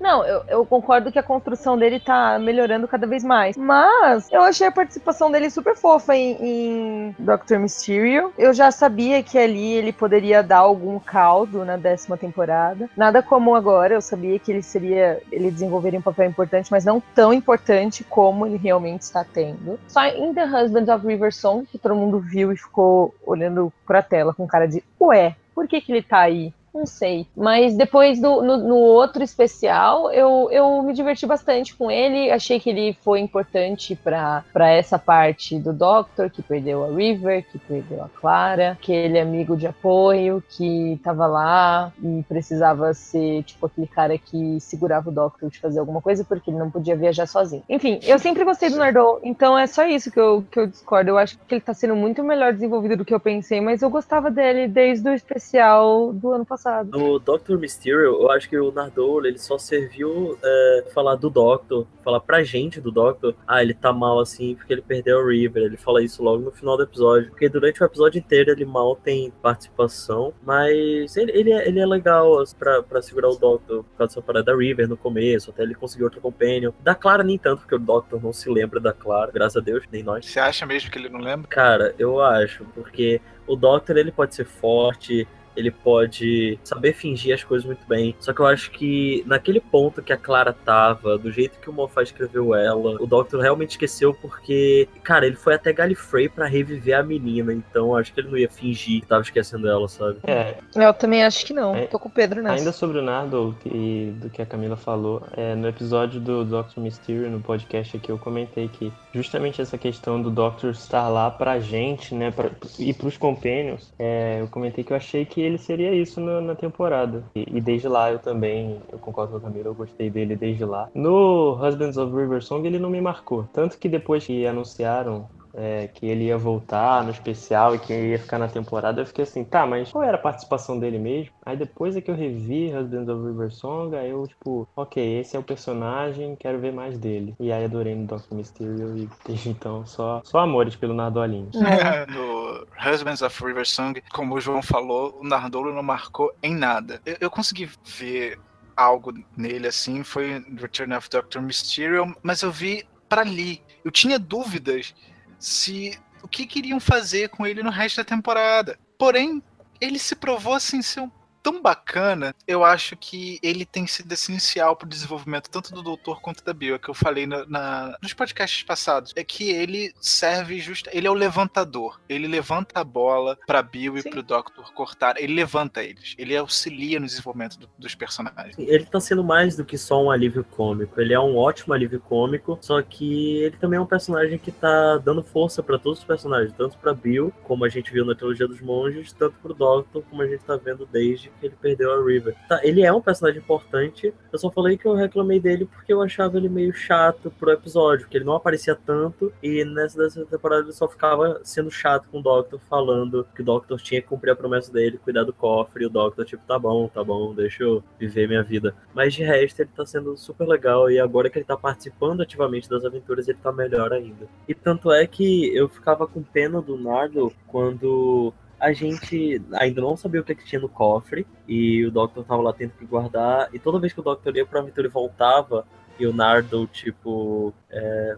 Não, eu, eu concordo que a construção dele tá melhorando cada vez mais. Mas eu achei a participação dele super fofa em, em Doctor Mysterio. Eu já sabia que ali ele poderia dar algum caldo na décima temporada. Nada como agora, eu sabia que ele seria. ele desenvolveria um papel importante, mas não tão importante como ele realmente está tendo. Só em The Husband of River Song, que todo mundo viu e ficou olhando pra tela com cara de ué, por que, que ele tá aí? Não sei. Mas depois do, no, no, outro especial, eu, eu me diverti bastante com ele. Achei que ele foi importante para essa parte do Doctor, que perdeu a River, que perdeu a Clara, aquele amigo de apoio que tava lá e precisava ser, tipo, aquele cara que segurava o Doctor de fazer alguma coisa porque ele não podia viajar sozinho. Enfim, eu sempre gostei do Nardole, então é só isso que eu, que eu discordo. Eu acho que ele tá sendo muito melhor desenvolvido do que eu pensei, mas eu gostava dele desde o especial do ano passado passado. No Doctor Mysterio, eu acho que o Nardole ele só serviu é, falar do Doctor, falar pra gente do Doctor, ah, ele tá mal assim porque ele perdeu o River. Ele fala isso logo no final do episódio. Porque durante o episódio inteiro ele mal tem participação, mas ele, ele, é, ele é legal assim, pra, pra segurar o Doctor por causa dessa parada da River no começo, até ele conseguir outro companion. Da Clara nem tanto, porque o Doctor não se lembra da Clara, graças a Deus, nem nós. Você acha mesmo que ele não lembra? Cara, eu acho, porque o Doctor ele pode ser forte, ele pode saber fingir as coisas muito bem. Só que eu acho que naquele ponto que a Clara tava, do jeito que o Moffat escreveu ela, o Doctor realmente esqueceu porque, cara, ele foi até Gallifrey para reviver a menina, então acho que ele não ia fingir que tava esquecendo ela, sabe? É. Eu também acho que não. É, Tô com o Pedro nessa. Ainda sobre o Nardo e do que a Camila falou, é, no episódio do Doctor Mysterio, no podcast aqui, eu comentei que justamente essa questão do Doctor estar lá pra gente, né, pra, e pros Companions, é, eu comentei que eu achei que ele seria isso na, na temporada. E, e, desde lá eu também, eu concordo com o Camilo, eu gostei dele desde lá. No Husbands of River Song ele não me marcou. Tanto que depois que anunciaram é, que ele ia voltar no especial e que ia ficar na temporada, eu fiquei assim, tá, mas qual era a participação dele mesmo? Aí depois é que eu revi Husbands of River Song, aí eu, tipo, ok, esse é o personagem, quero ver mais dele. E aí adorei no Doctor Mysterio e desde então só, só amores pelo Nardolinho. no Husbands of River Song, como o João falou, o Nardolo não marcou em nada. Eu, eu consegui ver algo nele assim, foi Return of Doctor Mysterio, mas eu vi para ali. Eu tinha dúvidas se o que queriam fazer com ele no resto da temporada. Porém, ele se provou assim ser um tão bacana, eu acho que ele tem sido essencial pro desenvolvimento tanto do Doutor quanto da Bill, é que eu falei na, na, nos podcasts passados. É que ele serve justo. Ele é o levantador. Ele levanta a bola pra Bill Sim. e pro Doctor cortar. Ele levanta eles. Ele auxilia no desenvolvimento do, dos personagens. Ele tá sendo mais do que só um alívio cômico. Ele é um ótimo alívio cômico, só que ele também é um personagem que tá dando força para todos os personagens, tanto pra Bill, como a gente viu na trilogia dos monges, tanto pro Doctor, como a gente tá vendo desde que ele perdeu a River. Tá, ele é um personagem importante, eu só falei que eu reclamei dele porque eu achava ele meio chato pro episódio, que ele não aparecia tanto e nessa temporada ele só ficava sendo chato com o Doctor, falando que o Doctor tinha que cumprir a promessa dele, cuidar do cofre, e o Doctor, tipo, tá bom, tá bom, deixa eu viver minha vida. Mas de resto, ele tá sendo super legal e agora que ele tá participando ativamente das aventuras, ele tá melhor ainda. E tanto é que eu ficava com pena do Nardo quando a gente ainda não sabia o que, é que tinha no cofre e o Doctor tava lá tendo que guardar. E toda vez que o Doctor ia pra aventura e voltava, e o Nardo, tipo, é,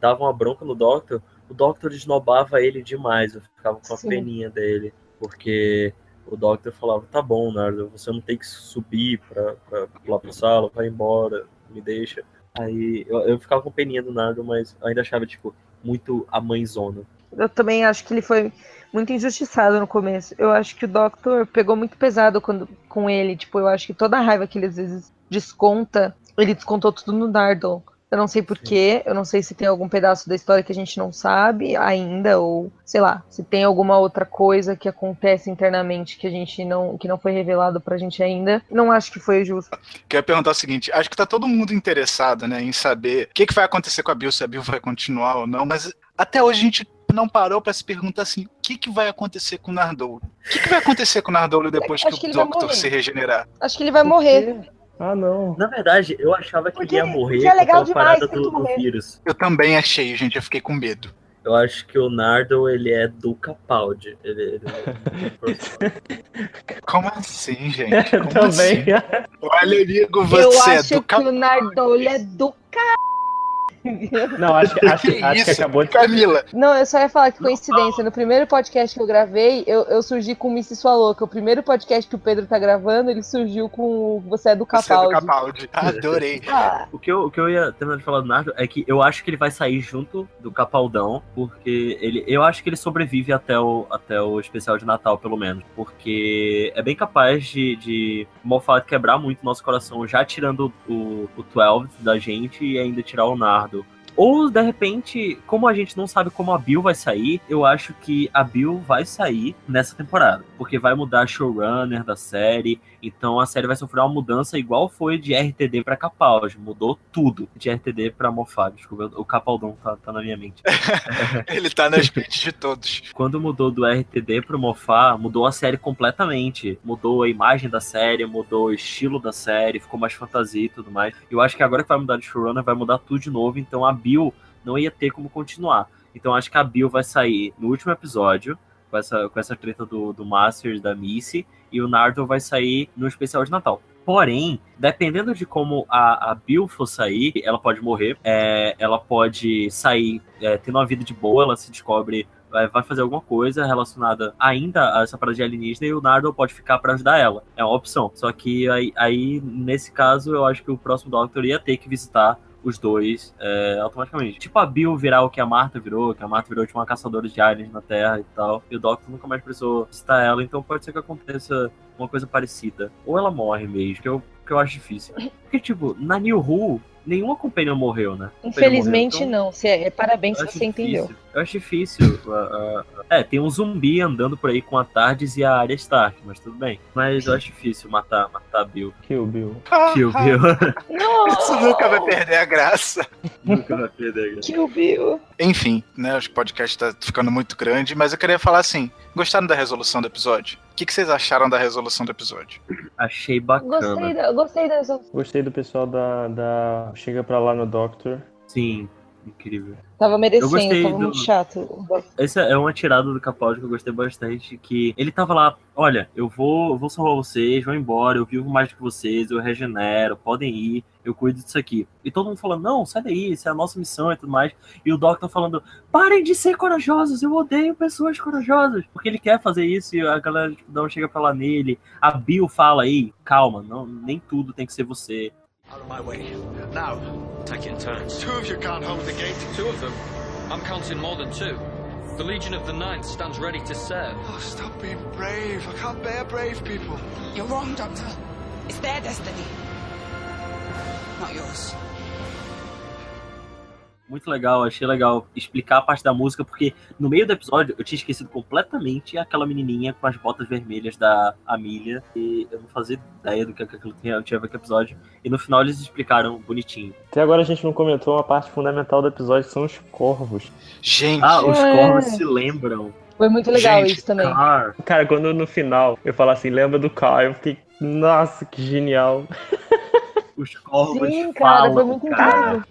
dava uma bronca no Doctor, o Doctor esnobava ele demais. Eu ficava com a Sim. peninha dele, porque o Doctor falava: tá bom, Nardo, você não tem que subir pra, pra, lá pra sala, vai embora, me deixa. Aí eu, eu ficava com peninha do Nardo, mas ainda achava, tipo, muito a mãezona. Eu também acho que ele foi muito injustiçado no começo. Eu acho que o Doctor pegou muito pesado quando, com ele. Tipo, eu acho que toda a raiva que ele às vezes desconta, ele descontou tudo no Dardon. Eu não sei porquê, eu não sei se tem algum pedaço da história que a gente não sabe ainda, ou sei lá, se tem alguma outra coisa que acontece internamente que a gente não, que não foi revelado pra gente ainda. Não acho que foi justo. Quero perguntar o seguinte: acho que tá todo mundo interessado, né, em saber o que, que vai acontecer com a Bill, se a Bill vai continuar ou não, mas até hoje a gente não parou para se perguntar assim: o que, que vai acontecer com o Nardole? O que, que vai acontecer com o Nardole depois que, que, o Doctor se regenerar? Acho que ele vai morrer. Ah, não. Na verdade, eu achava que Porque ele ia morrer é legal com a parada do, do vírus. Eu também achei, gente. Eu fiquei com medo. Eu acho que o Nardo, ele é do Capaldi. Ele, ele é Como assim, gente? Como Também. Assim? Olha, amigo, você eu é acho do que o Nardo, ele é do caralho. Não, acho, que- acho, Que acho que acabou de. Camila, Não, eu só ia falar que coincidência. No primeiro podcast que eu gravei, eu, eu surgi com o Missy Sua Louca. O primeiro podcast que o Pedro tá gravando, ele surgiu com o Você é do você é do Capaldi. Capaldi. Adorei. Ah, O que, eu, o que eu ia terminar de falar do Nardo é que eu acho que ele vai sair junto do Capaldão, porque ele, eu acho que ele sobrevive até o, até o especial de Natal, pelo menos. Porque é bem capaz de, de Moffat quebrar muito nosso coração, já tirando o, o 12 da gente e ainda tirar o Nardo. Ou, de repente, como a gente não sabe como a Bill vai sair, eu acho que a Bill vai sair nessa temporada. Porque vai mudar a showrunner da série. Então a série vai sofrer uma mudança igual foi de RTD pra Capaldi. Mudou tudo de RTD pra Moffat. Desculpa, o Capaldão tá, tá na minha mente. Ele tá nas mentes de todos. Quando mudou do RTD pro Moffat, mudou a série completamente. Mudou a imagem da série, mudou o estilo da série, ficou mais fantasia e tudo mais. Eu acho que agora que vai mudar de showrunner, vai mudar tudo de novo. Então a Bill não ia ter como continuar. Então acho que a Bill vai sair no último episódio, com essa, com essa treta do, do Masters da Missy, e o Nardo vai sair no especial de Natal. Porém, dependendo de como a, a Bill for sair, ela pode morrer, é, ela pode sair é, tendo uma vida de boa, ela se descobre vai fazer alguma coisa relacionada ainda a essa parada de alienígena e o Nardo pode ficar pra ajudar ela. É uma opção. Só que aí, aí, nesse caso, eu acho que o próximo Doctor ia ter que visitar os dois é, automaticamente. Tipo a Bill virar o que a Marta virou, que a Marta virou tipo uma caçadora de aliens na Terra e tal. E o Doctor nunca mais precisou visitar ela, então pode ser que aconteça uma coisa parecida. Ou ela morre mesmo, que eu, que eu acho difícil. Porque, tipo, na New Who, nenhuma companhia morreu, né? Infelizmente morreu, então- não. Você, é, parabéns se acho você entendeu. difícil. Eu acho difícil. uh, uh, é, tem um zumbi andando por aí com a Tardes e a Arya Stark, mas tudo bem. Mas eu acho difícil matar, matar a Bill. Kill Bill. Kill Bill. Isso nunca vai perder a graça. Nunca vai perder. cara. Kill Bill. Enfim, né? Os podcasts tá ficando muito grande, mas eu queria falar assim: gostaram da resolução do episódio? O que, que vocês acharam da resolução do episódio? Achei Gostei, bacana. da, gostei dessa. Gostei do pessoal da, da Chega Pra Lá no Doctor. Sim, incrível. Tava merecendo, gostei tava do- muito chato. Essa é uma tirada do Capaldi que eu gostei bastante, que ele tava lá, olha, eu vou, eu vou salvar vocês, vou embora, eu vivo mais do que vocês, eu regenero, podem ir, eu cuido disso aqui. E todo mundo falando, não, sai daí, isso é a nossa missão e tudo mais. E o Doctor falando, parem de ser corajosos, eu odeio pessoas corajosas. Porque ele quer fazer isso e a galera tipo, não chega pra lá nele. A Bill fala aí, calma, não, nem tudo tem que ser você. Out of my way. Now. Take it turns. Two of you can't hold the gate. Two of them? I'm counting more than two. The Legion of the Ninth stands ready to serve. Oh, stop being brave. I can't bear brave people. You're wrong, Doctor. It's their destiny, not yours. Muito legal, achei legal explicar a parte da música, porque no meio do episódio eu tinha esquecido completamente aquela menininha com as botas vermelhas da Amelia, e eu não fazia ideia do que aquilo tinha, tinha a ver com o episódio. E no final eles explicaram bonitinho. Até agora a gente não comentou uma parte fundamental do episódio, que são os corvos. Gente, Ah, os É. corvos se lembram. Foi muito legal Gente, isso também. Car. Cara, quando no final eu falo assim, lembra do Carl, eu fiquei, nossa, que genial. Os corvos Sim, cara, falam, foi muito cara. incrível.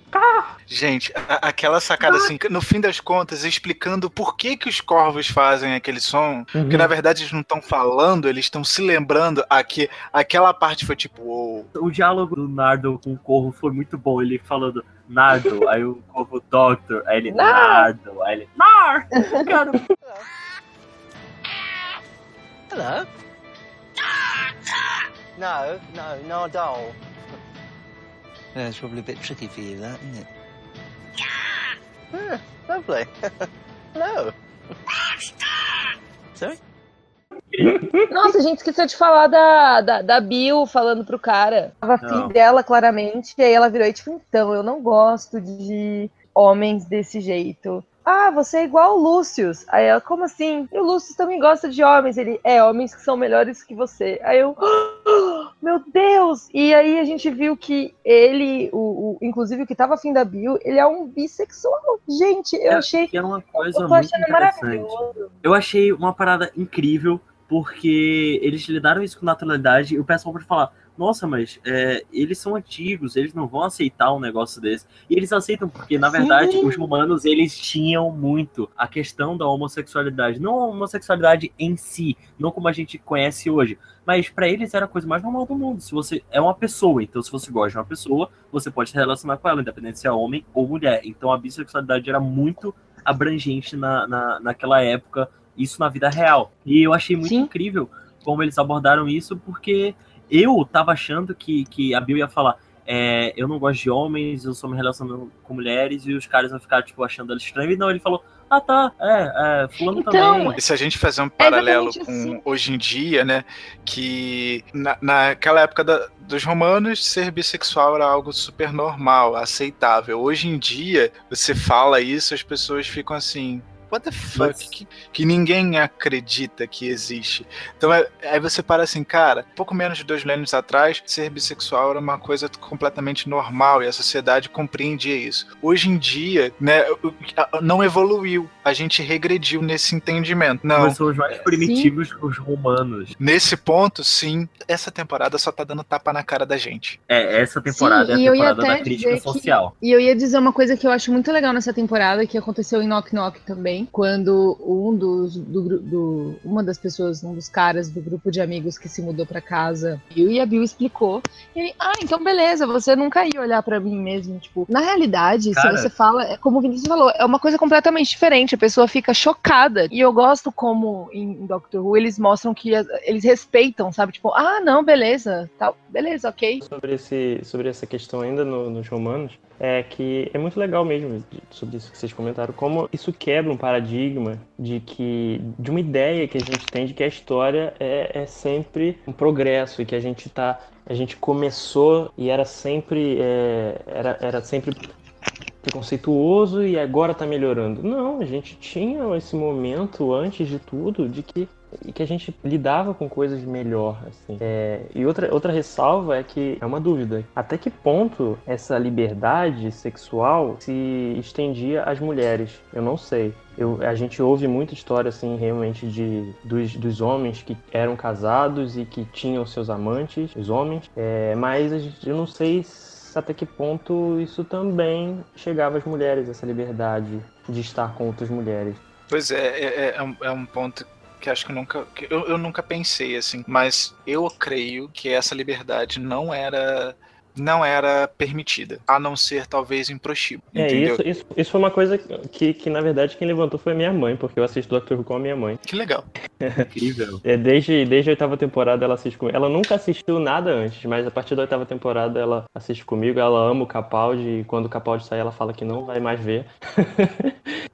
gente, a- aquela sacada assim, que no fim das contas, explicando por que, que os corvos fazem aquele som, Uhum. que na verdade eles não estão falando, eles estão se lembrando. Aqui, aquela parte foi tipo, uou. O diálogo do Nardo com o corvo foi muito bom. Ele falando Nardo, aí o corvo Doctor, aí ele Nardo, aí ele Nar! Cara, Hello? No, no, Nardole. Yeah, it's probably a bit tricky for you, that, isn't it? Yeah, lovely. Hello. Sorry? Nossa, a gente esqueceu de falar da, da, da Bill falando pro cara. Tava afim dela, claramente. E aí ela virou e tipo, então, eu não gosto de homens desse jeito. Ah, você é igual o Lúcius. Aí ela, como assim? E o Lúcius também gosta de homens. Ele, é, homens que são melhores que você. Aí eu, "Ah, meu Deus! E aí a gente viu que ele, o, o- inclusive o que tava afim da Bill, ele é um bissexual. Gente, eu É, achei. que era uma Eu coisa tô muito achando interessante. maravilhoso. Eu achei uma parada incrível, porque eles lidaram isso com naturalidade e o pessoal pode falar, nossa, mas é, eles são antigos, eles não vão aceitar um negócio desse. E eles aceitam porque, na verdade, Sim. os romanos, eles tinham muito a questão da homossexualidade. Não a homossexualidade em si, não como a gente conhece hoje. Mas pra eles era a coisa mais normal do mundo. Se você é uma pessoa, então se você gosta de uma pessoa, você pode se relacionar com ela, independente se é homem ou mulher. Então a bissexualidade era muito abrangente na, na, naquela época, isso na vida real. E eu achei muito incrível como eles abordaram isso, porque eu tava achando que, que a Bill ia falar. é, eu não gosto de homens, eu só me relacionando com mulheres, e os caras vão ficar, tipo, achando ela estranha. E não, ele falou, ah tá, é, é fulano também. E se a gente fazer um paralelo exatamente com assim. hoje em dia, né? Que na, naquela época da- dos romanos, ser bissexual era algo super normal, aceitável. Hoje em dia, você fala isso, as pessoas ficam assim. What the fuck? Que, que ninguém acredita que existe. Então é- aí você para assim, cara, pouco menos de dois milênios atrás, ser bissexual era uma coisa completamente normal e a sociedade compreendia isso. Hoje em dia, né, não evoluiu. A gente regrediu nesse entendimento. Não. Nós somos mais primitivos que os romanos. Nesse ponto, sim, essa temporada só tá dando tapa na cara da gente. É, essa temporada Sim, e é a eu ia temporada da até crítica dizer que- social. E eu ia dizer uma coisa que eu acho muito legal nessa temporada, que aconteceu em Knock Knock também, quando um dos do, do- uma das pessoas, um dos caras do grupo de amigos que se mudou pra casa, viu e a Bill explicou. E ele, ah, então beleza, você nunca ia olhar pra mim mesmo, tipo, na realidade, Cara. se você fala, é como o Vinícius falou, é uma coisa completamente diferente, a pessoa fica chocada. E eu gosto como em, em Doctor Who eles mostram que as- eles respeitam, sabe? Tipo, ah, não, beleza, tal, beleza, ok. sobre, esse, sobre essa questão ainda no- nos romanos é que é muito legal mesmo sobre isso que vocês comentaram, como isso quebra um paradigma de que de uma ideia que a gente tem de que a história é, é sempre um progresso e que a gente tá a gente começou e era sempre é, era, era sempre preconceituoso e agora tá melhorando. Não, a gente tinha esse momento antes de tudo de que e que a gente lidava com coisas melhor, assim. É, e outra, outra ressalva é que é uma dúvida. Até que ponto essa liberdade sexual se estendia às mulheres? Eu não sei. Eu, a gente ouve muita história, assim, realmente de, dos, dos homens que eram casados e que tinham seus amantes, os homens. É, mas gente, eu não sei se até que ponto isso também chegava às mulheres, essa liberdade de estar com outras mulheres. Pois é, é, é um, é um ponto que acho que eu nunca. Que eu, eu nunca pensei, assim. Mas eu creio que essa liberdade não era. Não era permitida, a não ser talvez em prostíbulo. É, entendeu? isso, isso, isso foi uma coisa que, que, na verdade, quem levantou foi a minha mãe, porque eu assisto Doctor Who com a minha mãe. Que legal. Incrível. É, desde, desde a oitava temporada ela assiste comigo. Ela nunca assistiu nada antes, mas a partir da oitava temporada ela assiste comigo. Ela ama o Capaldi e quando o Capaldi sair ela fala que não vai mais ver.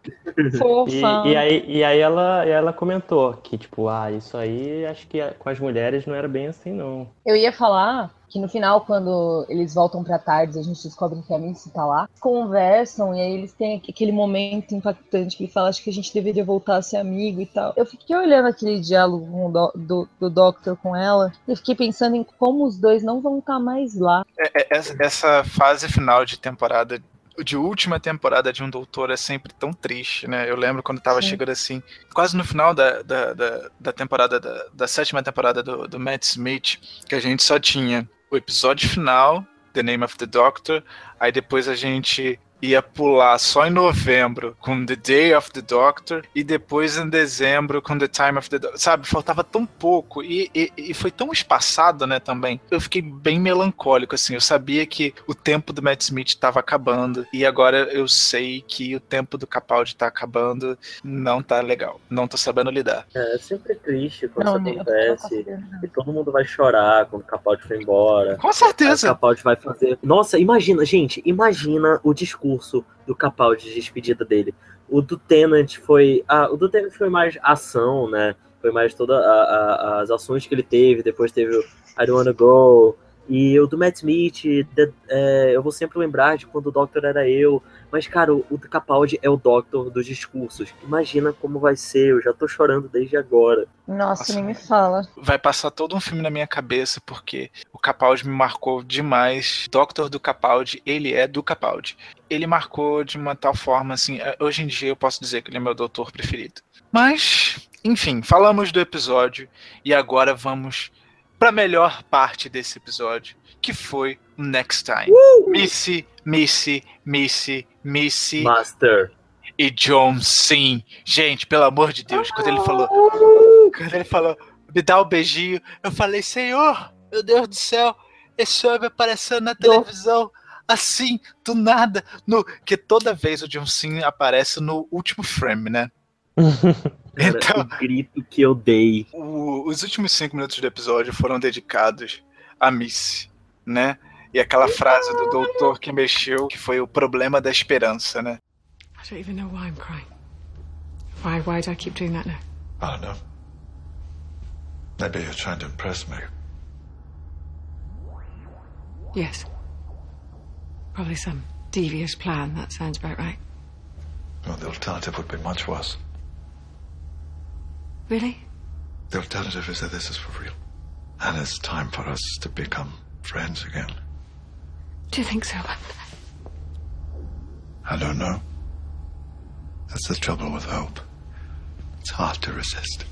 Fofa. E, e aí, e aí ela, ela comentou que, tipo, ah, isso aí acho que com as mulheres não era bem assim, não. Eu ia falar que no final, quando eles voltam pra tarde, a gente descobre que a Mincy tá lá, conversam e aí eles têm aquele momento impactante que ele fala, acho que a gente deveria voltar a ser amigo e tal. Eu fiquei olhando aquele diálogo do, do, do Doctor com ela e eu fiquei pensando em como os dois não vão estar mais lá. É- é- essa, essa fase final de temporada. De última temporada de um doutor é sempre tão triste, né? Eu lembro quando tava Sim. chegando assim, quase no final da, da, da, da temporada, da, da sétima temporada do, do Matt Smith, que a gente só tinha o episódio final, The Name of the Doctor, aí depois a gente ia pular só em novembro com The Day of the Doctor e depois em dezembro com The Time of the Doctor. Sabe, faltava tão pouco e, e, e foi tão espaçado, né, também. Eu fiquei bem melancólico, assim. Eu sabia que o tempo do Matt Smith estava acabando e agora eu sei que o tempo do Capaldi tá acabando. Não tá legal. Não tô sabendo lidar. É sempre triste quando Não, isso acontece. E todo mundo vai chorar quando o Capaldi foi embora. Com certeza. Aí o Capaldi vai fazer. Nossa, imagina, gente, imagina o discurso do Capaldi de despedida dele. O do Tenant foi. Ah, o do Tenant foi mais ação, né? Foi mais todas as ações que ele teve. Depois teve o I Don't Wanna Go. E o do Matt Smith, The- é, eu vou sempre lembrar de quando o Doctor era eu. Mas, cara, o, Capaldi é o Doctor dos discursos. Imagina como vai ser, eu já tô chorando desde agora. Nossa, nem me fala. Vai passar todo um filme na minha cabeça porque o Capaldi me marcou demais. Doctor do Capaldi, ele é do Capaldi. Ele marcou de uma tal forma assim. eh, Hoje em dia eu posso dizer que ele é meu doutor preferido. Mas, enfim, falamos do episódio e agora vamos pra melhor parte desse episódio, que foi o Next Time. Missy, Missy, Missy, Missy Master. e John Sim. Gente, pelo amor de Deus, quando ele falou. Quando ele falou, me dá um beijinho, eu falei, Senhor, meu Deus do céu, esse homem aparecendo na televisão. Assim, do nada, no que toda vez o John Sim aparece no último frame, né? Cara, Então- o grito que eu dei. O- os últimos cinco minutos do episódio foram dedicados a Missy, né? E aquela frase do doutor que mexeu, que foi o problema da esperança, né? I don't even know why I'm crying. Why, why do I keep doing that now? I don't know. Maybe you're trying to impress me. Yes. Probably some devious plan, that sounds about right. Well, the alternative would be much worse. Really? The alternative is that this is for real. And it's time for us to become friends again. Do you think so? I don't know. That's the trouble with hope. It's hard to resist.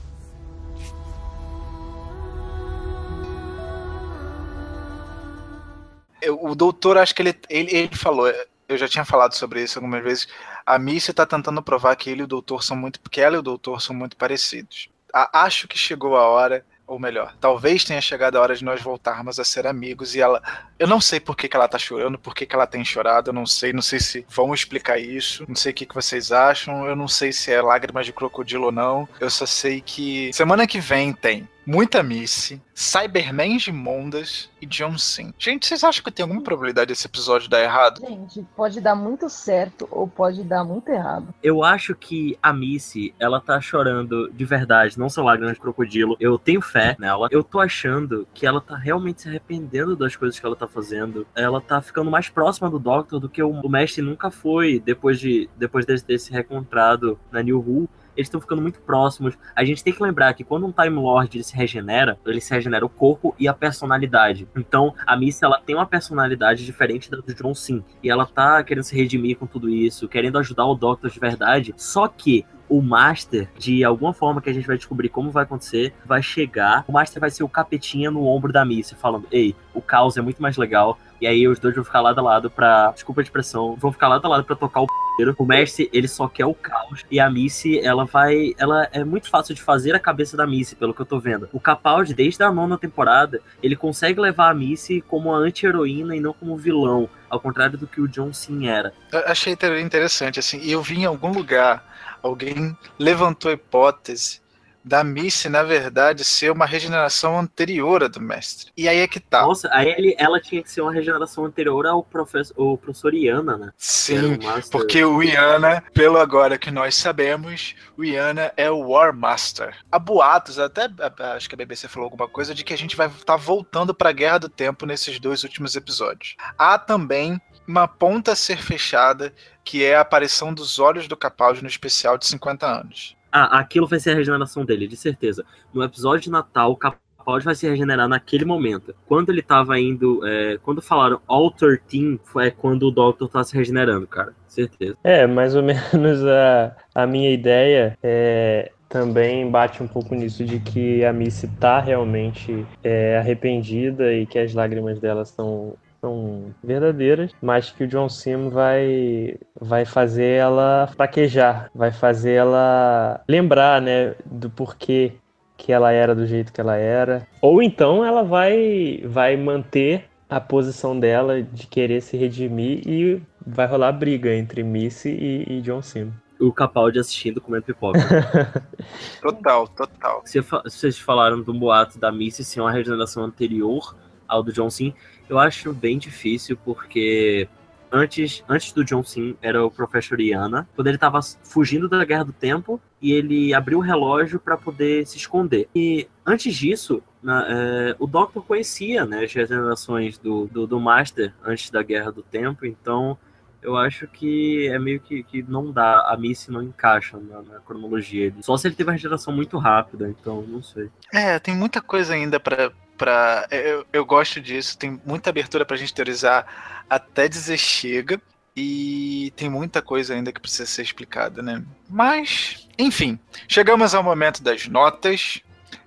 Eu- O doutor, acho que ele, ele, ele falou, eu já tinha falado sobre isso algumas vezes. A Missy tá tentando provar que ele e o doutor são muito. que ela e o doutor são muito parecidos. A- acho que chegou a hora, ou melhor, talvez tenha chegado a hora de nós voltarmos a ser amigos. E ela. Eu não sei por que, que ela tá chorando, por que, que ela tem chorado, eu não sei. Não sei se vão explicar isso. Não sei o que, que vocês acham. Eu não sei se é lágrimas de crocodilo ou não. Eu só sei que semana que vem tem muita Missy, Cybermen de Mondas e John Sim. Gente, vocês acham que tem alguma probabilidade desse episódio dar errado? Gente, pode dar muito certo ou pode dar muito errado. Eu acho que a Missy, ela tá chorando de verdade, não são lágrimas de crocodilo. Eu tenho fé nela. Eu tô achando que ela tá realmente se arrependendo das coisas que ela tá fazendo. Ela tá ficando mais próxima do Doctor do que o, o mestre nunca foi depois de depois desse, desse reencontrado na New Who. Eles estão ficando muito próximos. A gente tem que lembrar que quando um Time Lord ele se regenera, ele se regenera o corpo e a personalidade. Então, a Missy ela tem uma personalidade diferente da do John Sim. E ela tá querendo se redimir com tudo isso, querendo ajudar o Doctor de verdade. Só que o Master, de alguma forma que a gente vai descobrir como vai acontecer, vai chegar. O Master vai ser o capetinha no ombro da Missy, falando: Ei, o caos é muito mais legal. E aí os dois vão ficar lado a lado pra. Desculpa a expressão, vão ficar lado a lado pra tocar o p***. O Mestre, ele só quer o caos. E a Missy, ela vai. Ela é muito fácil de fazer a cabeça da Missy, pelo que eu tô vendo. O Capaldi, desde a nona temporada, ele consegue levar a Missy como uma anti-heroína e não como vilão. Ao contrário do que o John Sim era. Eu achei inter- interessante, assim, e eu vi em algum lugar, alguém levantou a hipótese da Missy, na verdade, ser uma regeneração anterior à do mestre. E aí é que tá. Nossa, aí ele, ela tinha que ser uma regeneração anterior ao professor, o professor Iana, né? Sim, o. Porque o Iana, pelo agora que nós sabemos, o Iana é o War Master. Há boatos, até acho que a BBC falou alguma coisa, de que a gente vai estar voltando para a Guerra do Tempo nesses dois últimos episódios. Há também uma ponta a ser fechada, que é a aparição dos olhos do Capaldi no especial de 50 anos. Ah, aquilo vai ser a regeneração dele, de certeza. No episódio de Natal, o Capaldi vai se regenerar naquele momento. Quando ele tava indo. é, quando falaram Alter Team, foi quando o Doctor tá se regenerando, cara. Certeza. É, mais ou menos a, a minha ideia é, também bate um pouco nisso de que a Missy tá realmente é, arrependida e que as lágrimas dela são, são verdadeiras, mas que o John Sim vai, vai fazer ela fraquejar, vai fazer ela lembrar, né, do porquê que ela era do jeito que ela era. Ou então ela vai, vai manter a posição dela de querer se redimir e vai rolar briga entre Missy e, e John Sim. O Capaldi assistindo comendo pipoca. Total, total. Vocês falaram do boato da Missy ser uma regeneração anterior ao do John Sim. Eu acho bem difícil, porque antes, antes do John Sim era o Professor Iana, quando ele tava fugindo da Guerra do Tempo e ele abriu o relógio para poder se esconder. E antes disso, na- é, o Doctor conhecia né, as regenerações do, do, do Master antes da Guerra do Tempo, então eu acho que é meio que, que não dá, a Missy não encaixa na, na cronologia. dele. Só se ele teve uma regeneração muito rápida, então não sei. É, tem muita coisa ainda pra. Pra eu, eu gosto disso, tem muita abertura pra gente teorizar até dizer chega. E tem muita coisa ainda que precisa ser explicada, né? Mas, enfim, chegamos ao momento das notas.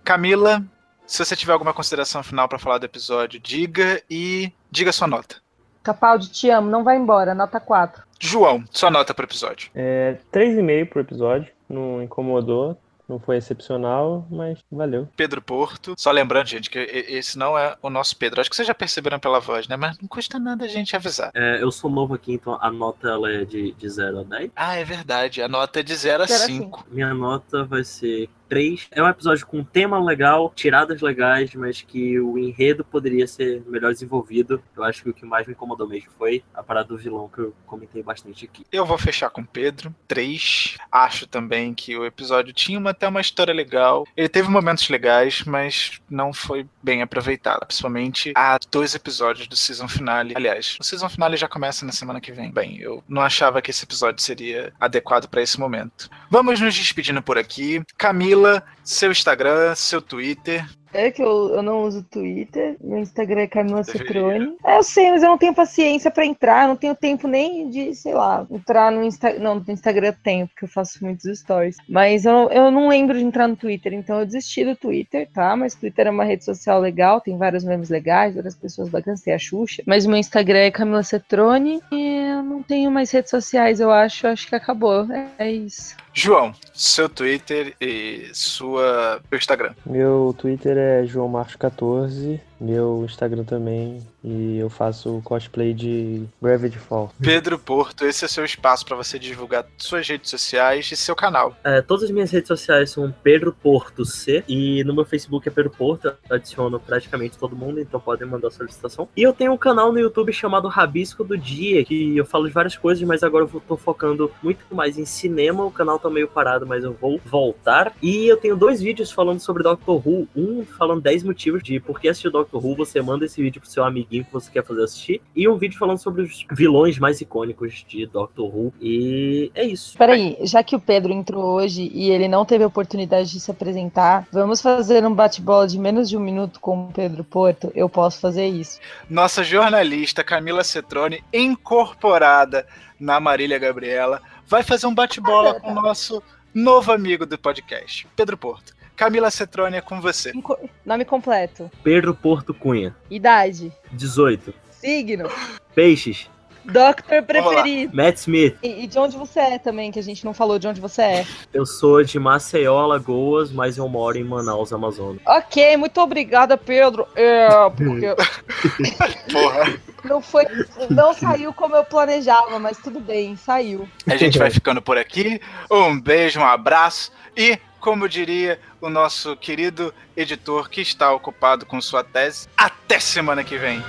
Camila, Se você tiver alguma consideração final pra falar do episódio, diga e diga sua nota. Capaldi, te amo, não vai embora, nota 4. João, sua nota pro episódio. É, 3,5 pro episódio, não incomodou, não foi excepcional, mas valeu. Pedro Porto. Só lembrando, gente, que esse não é o nosso Pedro. Acho que vocês já perceberam pela voz, né? Mas não custa nada a gente avisar. É, eu sou novo aqui, então a nota ela é de, de 0 a 10. Ah, é verdade. A nota é de 0 a Zero a 5. Minha nota vai ser 3. É um episódio com um tema legal, tiradas legais, mas que o enredo poderia ser melhor desenvolvido. Eu acho que o que mais me incomodou mesmo foi a parada do vilão que eu comentei bastante aqui. Eu vou fechar com Pedro. 3. Acho também que o episódio tinha uma, até uma história legal. Ele teve momentos legais, mas não foi bem aproveitado. Principalmente há dois episódios do season finale. Aliás, o season finale já começa na semana que vem. Bem, eu não achava que esse episódio seria adequado para esse momento. Vamos nos despedindo por aqui. Camila, seu Instagram, seu Twitter. É que eu, eu não uso Twitter, meu Instagram é Camila. Citrone. É, eu sei, mas eu não tenho paciência pra entrar, não tenho tempo nem de, sei lá, entrar no Instagram. Não, no Instagram eu tenho, porque eu faço muitos stories. Mas eu, eu não lembro de entrar no Twitter, então eu desisti do Twitter, tá? Mas Twitter é uma rede social legal, tem vários memes legais, várias pessoas bacanas, tem a Xuxa. Mas o meu Instagram é Camila Cetrone e eu não tenho mais redes sociais, eu acho, acho que acabou. É, é isso. João, seu Twitter e sua seu Instagram. Meu Twitter é João Marcos 14, meu Instagram também, e eu faço cosplay de Gravity Fall. Pedro Porto, esse é o seu espaço para você divulgar suas redes sociais e seu canal. É, todas as minhas redes sociais são Pedro Porto C e no meu Facebook é Pedro Porto, eu adiciono praticamente todo mundo, então podem mandar solicitação. E eu tenho um canal no YouTube chamado Rabisco do Dia, que eu falo de várias coisas, mas agora eu tô focando muito mais em cinema, o canal tá meio parado, mas eu vou voltar. E eu tenho dois vídeos falando sobre Doctor Who, um falando 10 motivos de por que assistir Doctor Who, você manda esse vídeo pro seu amiguinho que você quer fazer assistir, e um vídeo falando sobre os vilões mais icônicos de Doctor Who, e é isso. Peraí, já que o Pedro entrou hoje e ele não teve a oportunidade de se apresentar, vamos fazer um bate-bola de menos de um minuto com o Pedro Porto? Eu posso fazer isso. Nossa jornalista Camila Cetrone, incorporada na Marília Gabriela, vai fazer um bate-bola com o nosso novo amigo do podcast, Pedro Porto. Camila Cetrone é com você. Inco- Nome completo. Pedro Porto Cunha, Idade. 18. Signo. Peixes, Doctor preferido. Matt Smith. E, e de onde você é também, que a gente não falou de onde você é. Eu sou de Maceió, Alagoas, mas eu moro em Manaus, Amazonas. Ok, muito obrigada, Pedro. É, porque Porra. não foi. Não saiu como eu planejava, mas tudo bem, saiu. A gente vai ficando por aqui. Um beijo, um abraço e, como diria o nosso querido editor que está ocupado com sua tese, até semana que vem.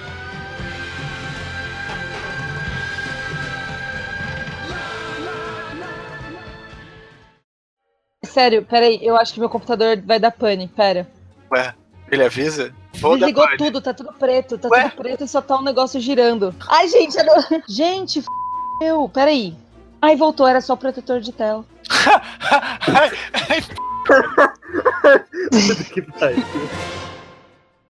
Sério, peraí, eu acho que meu computador vai dar pane, pera. Ué, ele avisa? Vou Desligou tudo, tá tudo preto, tá Ué? tudo preto e só tá um negócio girando. Ai, gente, eu não... gente, f... eu, peraí. Ai, voltou, era só protetor de tela. que pariu.